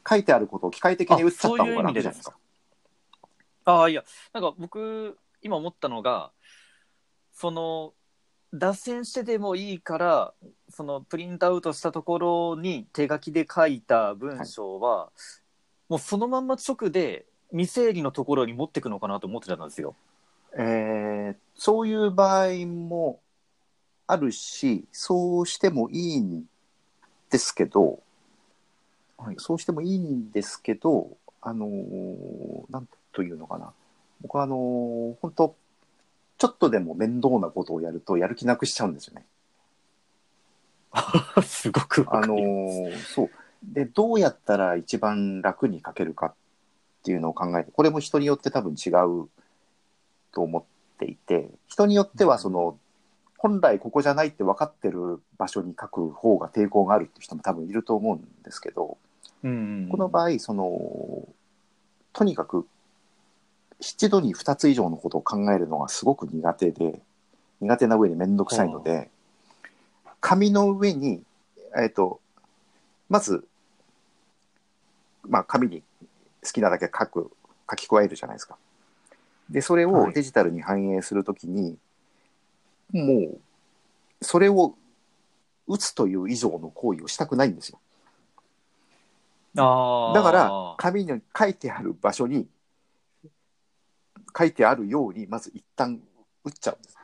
書いてあることを機械的に打っちゃった方が楽じゃないですか。ああ、いや、なんか僕、今思ったのが、その、脱線してでもいいから、そのプリントアウトしたところに手書きで書いた文章は、もうそのまんま直で未整理のところに持ってくのかなと思ってたんですよ。えーそういう場合もあるし、そうしてもいいんですけど、はいそうしてもいいんですけど、あのーなんというのかな。僕はあのー本当ちょっとでも面倒なことをやるとやる気なくしちゃうんですよね。[laughs] すごくわあのーそう。で、どうやったら一番楽に書けるかっていうのを考えて、これも人によって多分違うと思っていて、人によってはその、本来ここじゃないって分かってる場所に書く方が抵抗があるっていう人も多分いると思うんですけど、うんこの場合、その、とにかく、一度に二つ以上のことを考えるのがすごく苦手で、苦手な上にめんどくさいので、紙の上に、えっ、と、まず、まあ、紙に好きなだけ書く、書き加えるじゃないですか。で、それをはいデジタルに反映するときに、もう、それを打つという以上の行為をしたくないんですよ。あーだから、紙に書いてある場所に、書いてあるように、まず一旦打っちゃうんです。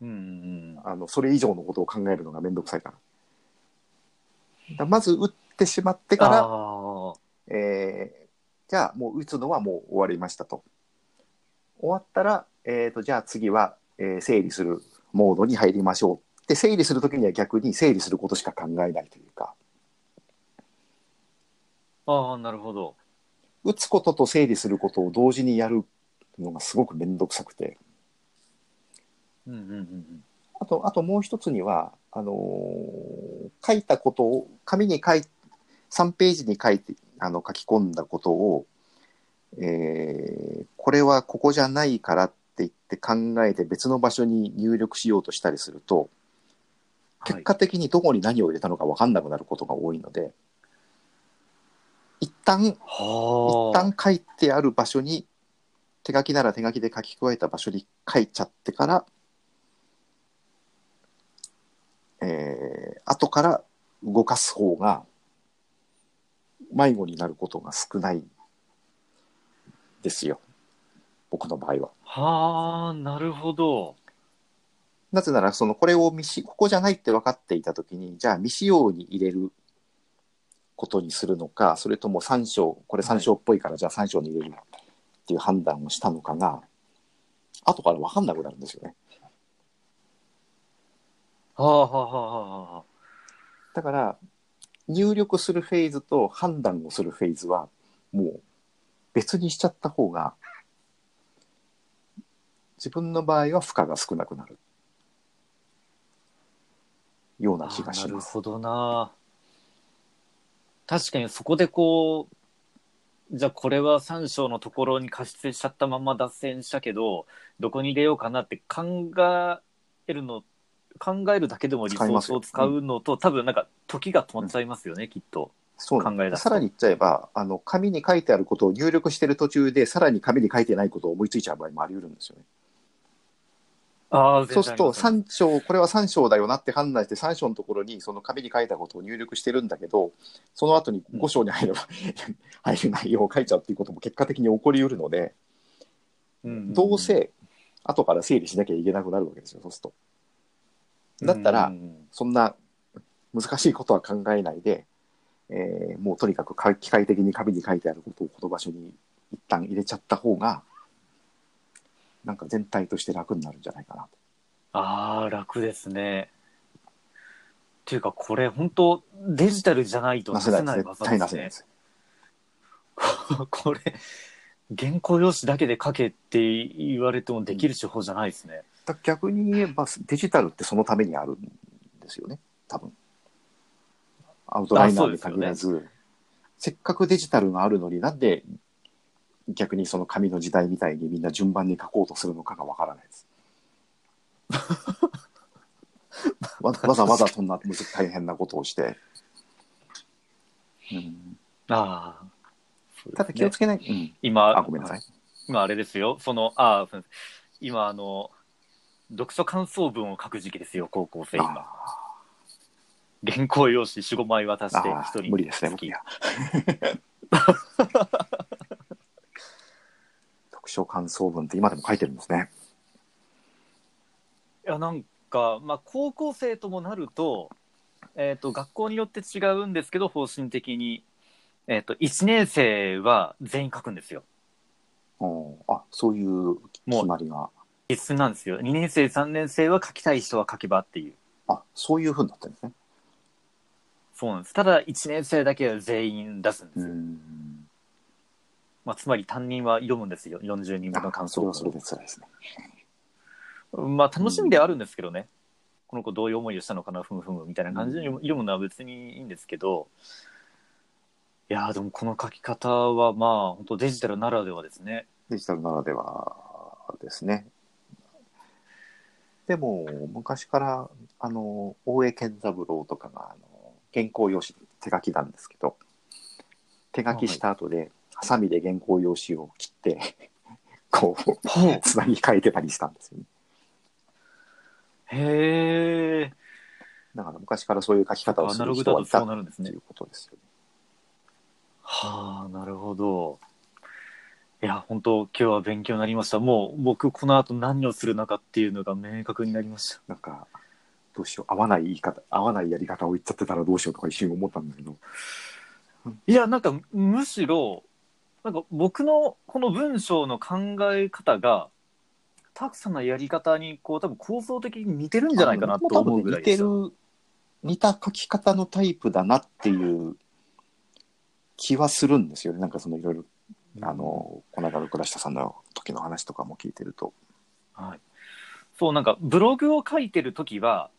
うんうんあの、それ以上のことを考えるのがめんどくさいから。だまず打ってしまってから、あえーじゃあもう打つのはもう終わりましたと。終わったら、えー、とじゃあ次は、えー整理するモードに入りましょう。で、整理するときには逆に整理することしか考えないというか、あ、ああ、なるほど。打つことと整理することを同時にやるのがすごくめんどくさくて。うんうんうんうん。あと、あともう一つには、あのー書いたことを、紙に書い、3ページに書いて、あの、書き込んだことを、えーこれはここじゃないからって言って考えて別の場所に入力しようとしたりすると、結果的にどこに何を入れたのか分かんなくなることが多いので、一旦、一はあ。旦書いてある場所に、手書きなら手書きで書き加えた場所に書いちゃってから、えー後から動かす方が、迷子になることが少ないですよ。僕の場合は。はあ、なるほど。なぜなら、その、これを未使、ここじゃないって分かっていたときに、じゃあ未使用に入れることにするのか、それとも3章、これ3章っぽいから、じゃあ3章に入れるっていう判断をしたのかが、後から分かんなくなるんですよね。はあはあはあはあ。だから、入力するフェーズと判断をするフェーズは、もう別にしちゃった方が、自分の場合は負荷が少なくなる。ような気がします。なるほどな。確かにそこでこう、じゃあこれは3章のところに加筆しちゃったまま脱線したけど、どこに入れようかなって考えるの、考えるだけでもリソースを使うのと、多分なんか時が止まっちゃいますよね、きっと。そう考え出すと。さらに言っちゃえば、あの、紙に書いてあることを入力してる途中で、さらに紙に書いてないことを思いついちゃう場合もあり得るんですよね。ああ、そうすると、三3章、これは3章だよなって判断して、3章のところにその紙に書いたことを入力してるんだけど、その後に5章に入れば、[laughs] 入る内容を書いちゃうっていうことも結果的に起こりうるので、どうせ後から整理しなきゃいけなくなるわけですよ、そうすると。だったらうんうんうんそんな難しいことは考えないで、えーもうとにかくか機械的に紙に書いてあることをこの場所に一旦入れちゃった方が、なんか全体として楽になるんじゃないかなと。ああ、楽ですね。っていうか、これ本当デジタルじゃないとな出せない技ですね対なせないで。す。[laughs] これ、原稿用紙だけで書けって言われてもできる手法じゃないですね。だ逆に言えばデジタルってそのためにあるんですよね多分アウトライナーに限らず、せっかくデジタルがあるのになんで逆にその紙の時代みたいにみんな順番に書こうとするのかがわからないです。[laughs] わわざわざそんな大変なことをして、うん、ああ。ね。ただ気をつけない、うん、今、あごめんなさい。今あれですよ。その、ああ、今、あの、読書感想文を書く時期ですよ、高校生今。あ原稿用紙4、5枚渡して、あ一人に無理ですね僕には [laughs] 読書感想文って今でも書いてるんですねいや、なんか、まあ、高校生ともなると、えっ、と、学校によって違うんですけど、方針的に、えっ、と、1年生は全員書くんですよ。おーあそういう決まりが必須なんですよ。2年生、3年生は書きたい人は書けばっていう。あそういうふうになってるんですねそうなんです。ただ、1年生だけは全員出すんですよ。んまあ、つまり担任は読むんですよ。40人分の感想文あそれはそれで辛いですねまあ、楽しみではあるんですけどね。この子どういう思いをしたのかな、ふむふむみたいな感じで読むのは別にいいんですけど、いやーでもこの書き方はまあ、本当デジタルならではですね。デジタルならではですねでも昔からあの大江健三郎とかがあの原稿用紙手書きなんですけど手書きした後で、ハサミで原稿用紙を切って [laughs] こうつなぎ替えてたりしたんですよねへえ。だから昔からそういう書き方をアする人はいたそうなるんですねっていう。ことですよね。はあ、なるほど。いや、本当今日は勉強になりました。もう僕この後何をするのかっていうのが明確になりました。なんか、どうしよう、合わない言い方、合わないやり方を言っちゃってたらどうしようとか一瞬思ったんだけど。いや、なんかむしろ、なんか僕のこの文章の考え方が、たくさんのやり方にこう多分構造的に似てるんじゃないかなと思うぐらい。似てる、似た書き方のタイプだなっていう気はするんですよね。なんかそのいろいろ、あの、この間の倉下さんの時の話とかも聞いてると。はい。そう、なんかブログを書いてる時は、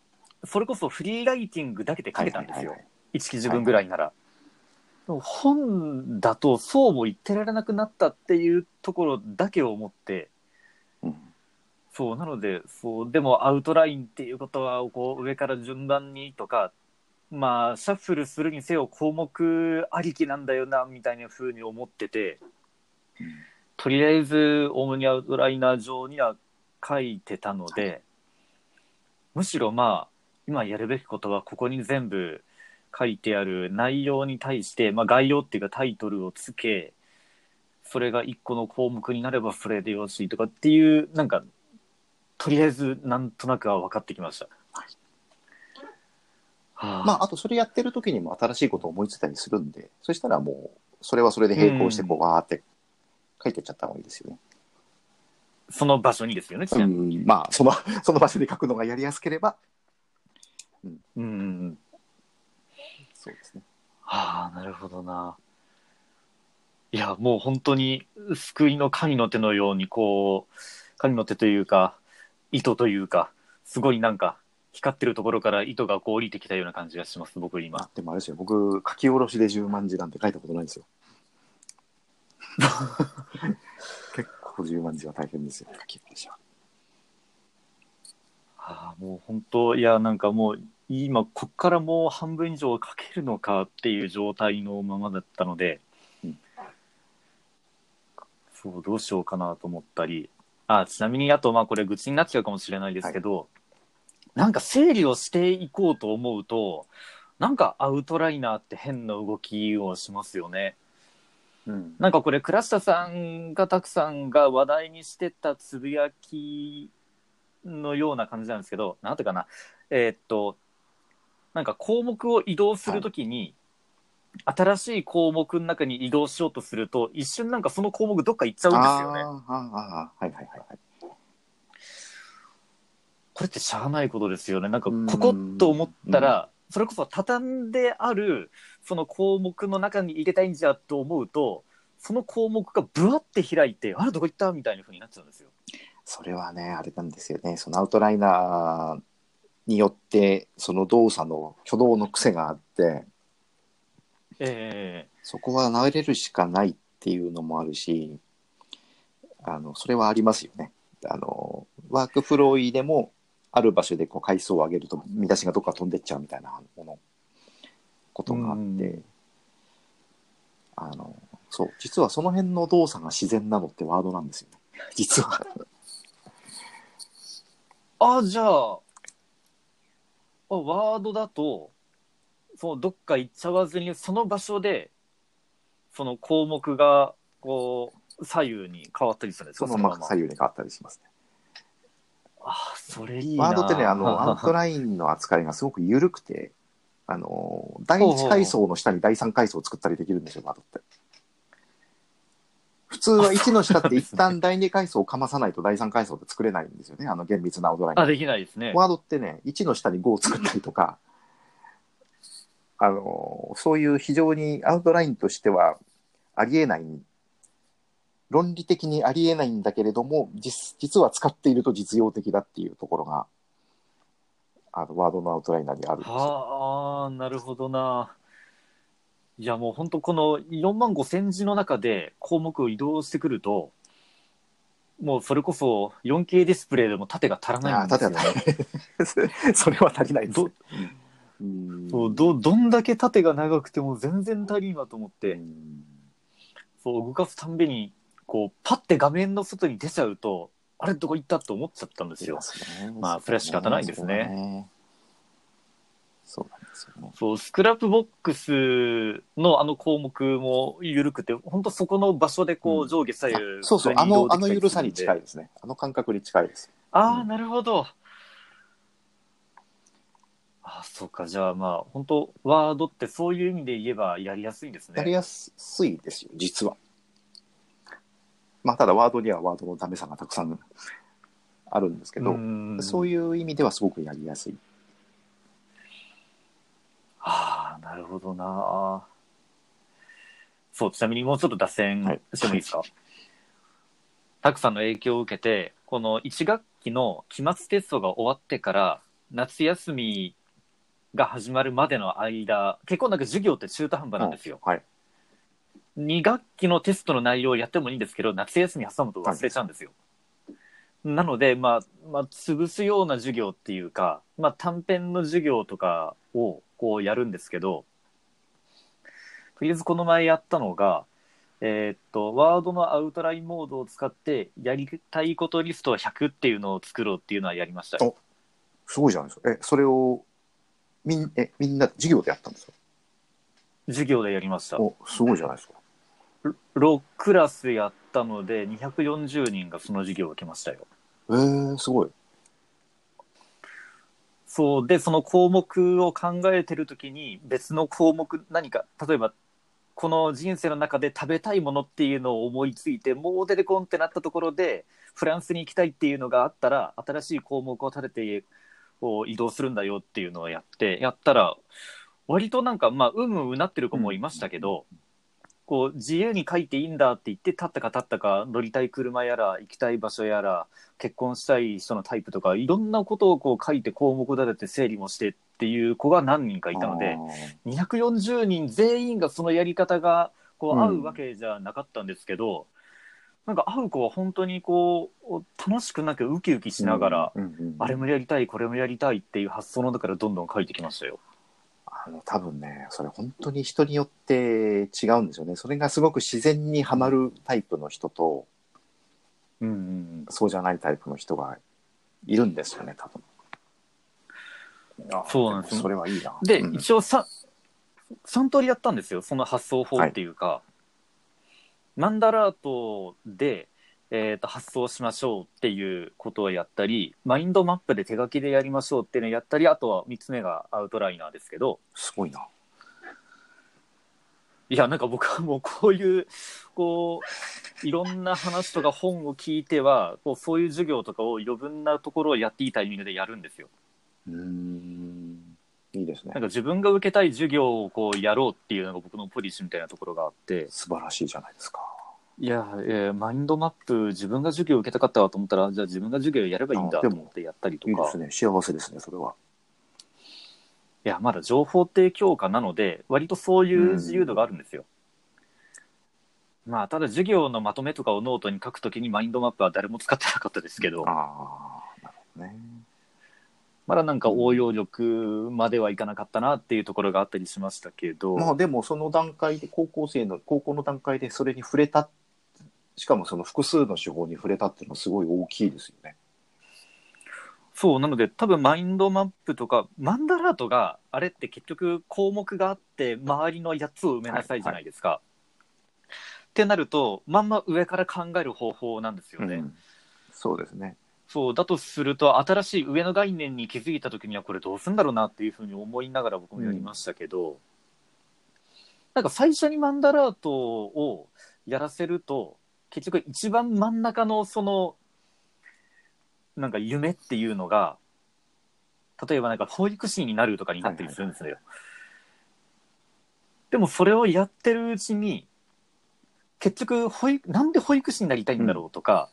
それこそフリーライティングだけで書けたんですよ。はいはい1記事分ぐらいなら。でも本だとそうも言ってられなくなったっていうところだけを思って、うん。そう、なので、そう、でもアウトラインっていうことは、こう、上から順番にとか、まあ、シャッフルするにせよ項目ありきなんだよな、みたいな風に思ってて、とりあえず、オムニアウトライナー上には書いてたので、むしろまあ、今やるべきことは、ここに全部書いてある内容に対して、まあ、概要っていうかタイトルをつけ、それが一個の項目になればそれでよしとかっていう、なんか、とりあえずなんとなくは分かってきました。はあまあ、あとそれやってる時にも新しいことを思いついたりするんで、そしたらもう、それはそれで並行してこう、わーって書いてっちゃった方がいいですよね。その場所にですよね、ちう。ん、まあ、その、その場所で書くのがやりやすければ、うんうんうん。そうですね。はあ、なるほどな。いや、もう本当に救いの神の手のように、こう、神の手というか、糸というか、すごいなんか、光ってるところから糸がこう降りてきたような感じがします、僕今。あでもあれですよ、僕、書き下ろしで10万字なんて書いたことないんですよ。[laughs] 結構10万字は大変ですよ、書き下ろしは。はあ、もう本当、いや、なんかもう、今、こっからもう半分以上書けるのかっていう状態のままだったので、うんそう、どうしようかなと思ったり、あ、ちなみに、あと、まあ、これ、愚痴になっちゃうかもしれないですけど、なんか整理をしていこうと思うと、なんかアウトライナーって変な動きをしますよね。うん。なんかこれ、倉下さんがたくさんが話題にしてたつぶやきのような感じなんですけど、なんていうかな、えーっと、なんか項目を移動するときに、新しい項目の中に移動しようとすると、一瞬なんかその項目どっか行っちゃうんですよね。あーあはいはいはいはい。これってしゃあないことですよね。なんかうんここと思ったら、それこそ畳んであるその項目の中に入れたいんじゃと思うと、その項目がブワって開いて、あれどこ行ったみたいな風になっちゃうんですよ。それはね、あれなんですよね。そのアウトライナーによって、その動作の挙動の癖があって、えそこは慣れるしかないっていうのもあるし、あの、それはありますよね。あの、ワークフローでも、ある場所でこう階層を上げると見出しがどっか飛んでっちゃうみたいなもの、ことがあって、うんあの、そう、実はその辺の動作が自然なのってワードなんですよね。実は。あ、じゃあ、あワードだと、そのどっか行っちゃわずに、その場所で、その項目が、こう、左右に変わったりするんですか？そのまま左右に変わったりしますね。あ、それいいな。ワードってね、あの、[laughs] アウトラインの扱いがすごく緩くて、あの、第一階層の下に第三階層を作ったりできるんですよ、ワードって。普通は1の下って一旦第二階層をかまさないと第三階層って作れないんですよね、[laughs] あの厳密なアウトライン。あ、できないですね。ワードってね、1の下に5を作ったりとか、あの、そういう非常にアウトラインとしてはありえない、論理的にありえないんだけれども、実実は使っていると実用的だっていうところが、あの、ワードのアウトライナーにあるんですよ。はあ、なるほどな。いや、もう本当この4万5千字の中で項目を移動してくると、もうそれこそ 4K ディスプレイでも縦が足らないんですよね。足りない。[laughs] それは足りないですど。うんそうどどんだけ縦が長くても全然足りんわと思って、うんそう動かすたんびにこうパッて画面の外に出ちゃうとあれどこ行ったと思っちゃったんですよ。まあそれは仕方ないですねね。そうなんですですよね。そう、スクラップボックスのあの項目も緩くて、本当そこの場所でこううん上下左右、そうそう、あの、あの緩さに近い。いですね。あの感覚に近いです。ああ、うんなるほど。あそうか、じゃあまあ、本当ワードってそういう意味で言えばやりやすいんですね。やりやすいですよ、実は。まあ、ただワードにはワードのダメさがたくさんあるんですけど、そういいう意味ではすごくやりやすい。ああ、なるほどな。そう、ちなみにもうちょっと脱線はいしてもいいですか、たくさんの影響を受けて、この1学期の期末テストが終わってから、夏休みが始まるまでの間、結構なんか授業って中途半端なんですよ。はい。2学期のテストの内容をやってもいいんですけど、夏休み挟むと忘れちゃうんですよ。なので、まあ、まあ、潰すような授業っていうか、まあ、短編の授業とかをこうやるんですけど、とりあえずこの前やったのが、えーっと、ワードのアウトラインモードを使って、やりたいことリスト100っていうのを作ろうっていうのはやりましたよ。すごいじゃないですか。え、それを、みん、え、みんな授業でやったんですか？授業でやりました。お、すごいじゃないですか。6クラスやったので、240人がその授業を受けましたよ。えー、すごい。そうでその項目を考えてるときに別の項目何か例えばこの人生の中で食べたいものっていうのを思いついてもう出てこんってなったところでフランスに行きたいっていうのがあったら新しい項目を立ててこう移動するんだよっていうのをやってやったら割となんかまあうんうんうなってる子もいましたけど、こう自由に書いていいんだって言って立ったか立ったか乗りたい車やら行きたい場所やら結婚したい人のタイプとかいろんなことをこう書いて項目立てて整理もしてっていう子が何人かいたので240人全員がそのやり方がこう合うわけじゃなかったんですけど、なんか会う子は本当にこう楽しくなくウキウキしながら、うんうんうんあれもやりたいこれもやりたいっていう発想の中からどんどん書いてきましたよ。あの、多分ね、それ本当に人によって違うんですよね。それがすごく自然にはまるタイプの人と、うんうんそうじゃないタイプの人がいるんですよね、多分。あそうなんですもそれはいいな。で、うん一応さ3通りやったんですよその発想法っていうか、マンダラートで、えー、と発想しましょうっていうことをやったりマインドマップで手書きでやりましょうっていうのをやったりあとは3つ目がアウトライナーですけどすごいな。いやなんか僕はもうこういうこういろんな話とか本を聞いてはこうそういう授業とかを余分なところをやっていいタイミングでやるんですよ。うーん。いいですねなん。か自分が受けたい授業をこうやろうっていうのが僕のポリシーみたいなところがあって素晴らしいじゃないですか。いや、えーマインドマップ自分が授業を受けたかったわと思ったらじゃあ自分が授業やればいいんだと思ってやったりとかいいですね。幸せですね、それは。いやまだ情報提供科なので割とそういう自由度があるんですよ。まあただ授業のまとめとかをノートに書くときにマインドマップは誰も使ってなかったですけどああ、なるほどね。まだなんか応用力まではいかなかったなっていうところがあったりしましたけど、まあでもその段階で、高校生の、高校の段階でそれに触れた、しかもその複数の手法に触れたっていうのはすごい大きいですよね。そうなので多分マインドマップとかマンダラートがあれって結局項目があって周りの8つを埋めなさいじゃないですか。ってなるとまんま上から考える方法なんですよね。うんそうですね。そうだとすると新しい上の概念に気づいた時にはこれどうするんだろうなっていうふうに思いながら僕もやりましたけど、なんか最初にマンダラートをやらせると結局一番真ん中のそのなんか夢っていうのが例えばなんか保育士になるとかになったりするんですよ。でもそれをやってるうちに結局保育なんで保育士になりたいんだろうとか、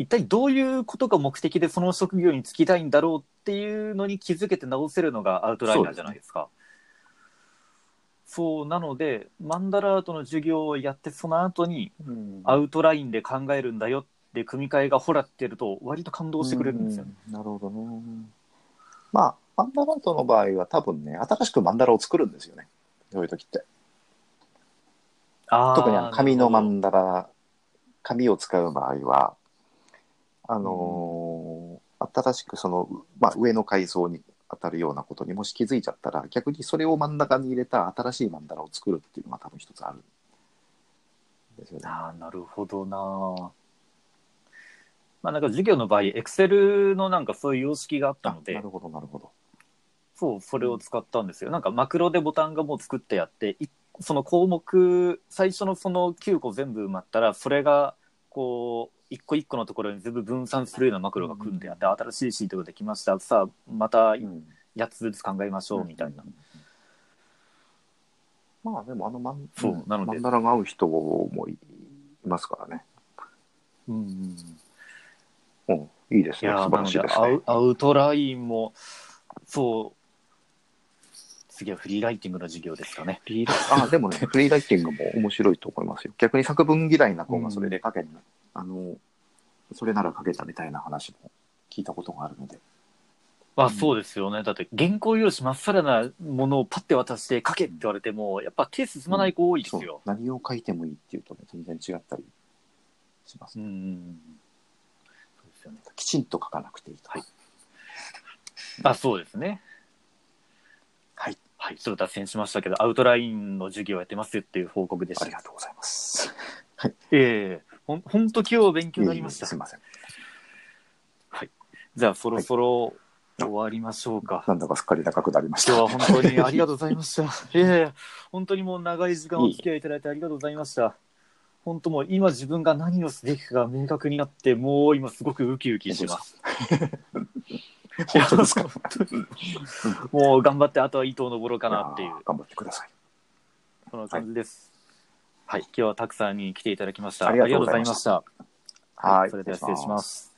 一体どういうことが目的でその職業に就きたいんだろうっていうのに気づけて直せるのがアウトライナーじゃないですか。そうなのでマンダラートの授業をやってその後にアウトラインで考えるんだよって組み替えがほらってると割と感動してくれるんですよね。うんなるほどね。まあ、マンダラートの場合は多分ね、新しくマンダラを作るんですよね。そういう時って。あー特にあの紙のマンダラ、紙を使う場合は、あのー新しくその、まあ、上の階層に当たるようなことにもし気づいちゃったら、逆にそれを真ん中に入れた新しい曼荼羅を作るっていうのが多分一つあるんですよね。ああ、なるほどな。まあなんか授業の場合、エクセルのなんかそういう様式があったのでな、るほど、なるほど。そう、それを使ったんですよ。なんかマクロでボタンがもう作ってやって、いその項目、最初のその9個全部埋まったら、それがこう、一個一個のところに全部分散するようなマクロが組んであって、新しいシートができました。さあ、またうん8つずつ考えましょうみたいな。。まあでもあのマンそうなのでマンダラが合う人もいいますからね。うんうんうん、いいですね。素晴らしいでアウですね。アウトラインも、そう、次はフリーライティングの授業ですかね。フリーラあ、でもね、[laughs] フリーライティングも面白いと思いますよ。逆に作文嫌いな子がそれで書けに、あの、それなら書けたみたいな話も聞いたことがあるので。あ、うんそうですよね。だって原稿用紙まっさらなものをパッて渡して書けって言われても、やっぱ手進まない子多いですそうよ。何を書いてもいいっていうとね、全然違ったりします。うんうんうん。そうですよね。きちんと書かなくていいと。はいあ、そうですね。はい。はい。ちょっと脱線しましたけど、アウトラインの授業やってますよっていう報告でした。ありがとうございます。ええほん、ほんと今日勉強になりました。すいません。じゃあそろそろ終わりましょうか。なんだかすっかり長くなりました。今日は本当にありがとうございました。[laughs] いやいや、本当にもう長い時間お付き合いいただいてありがとうございました。本当もう今自分が何をすべきかが明確になって、もう今すごくウキウキします。本当ですか？[laughs] 本当にもう頑張ってあとは糸を登ろうかなっていう頑張ってください。その感じです。はい、今日はたくさんに来ていただきました。ありがとうございました。はい。それでは失礼します。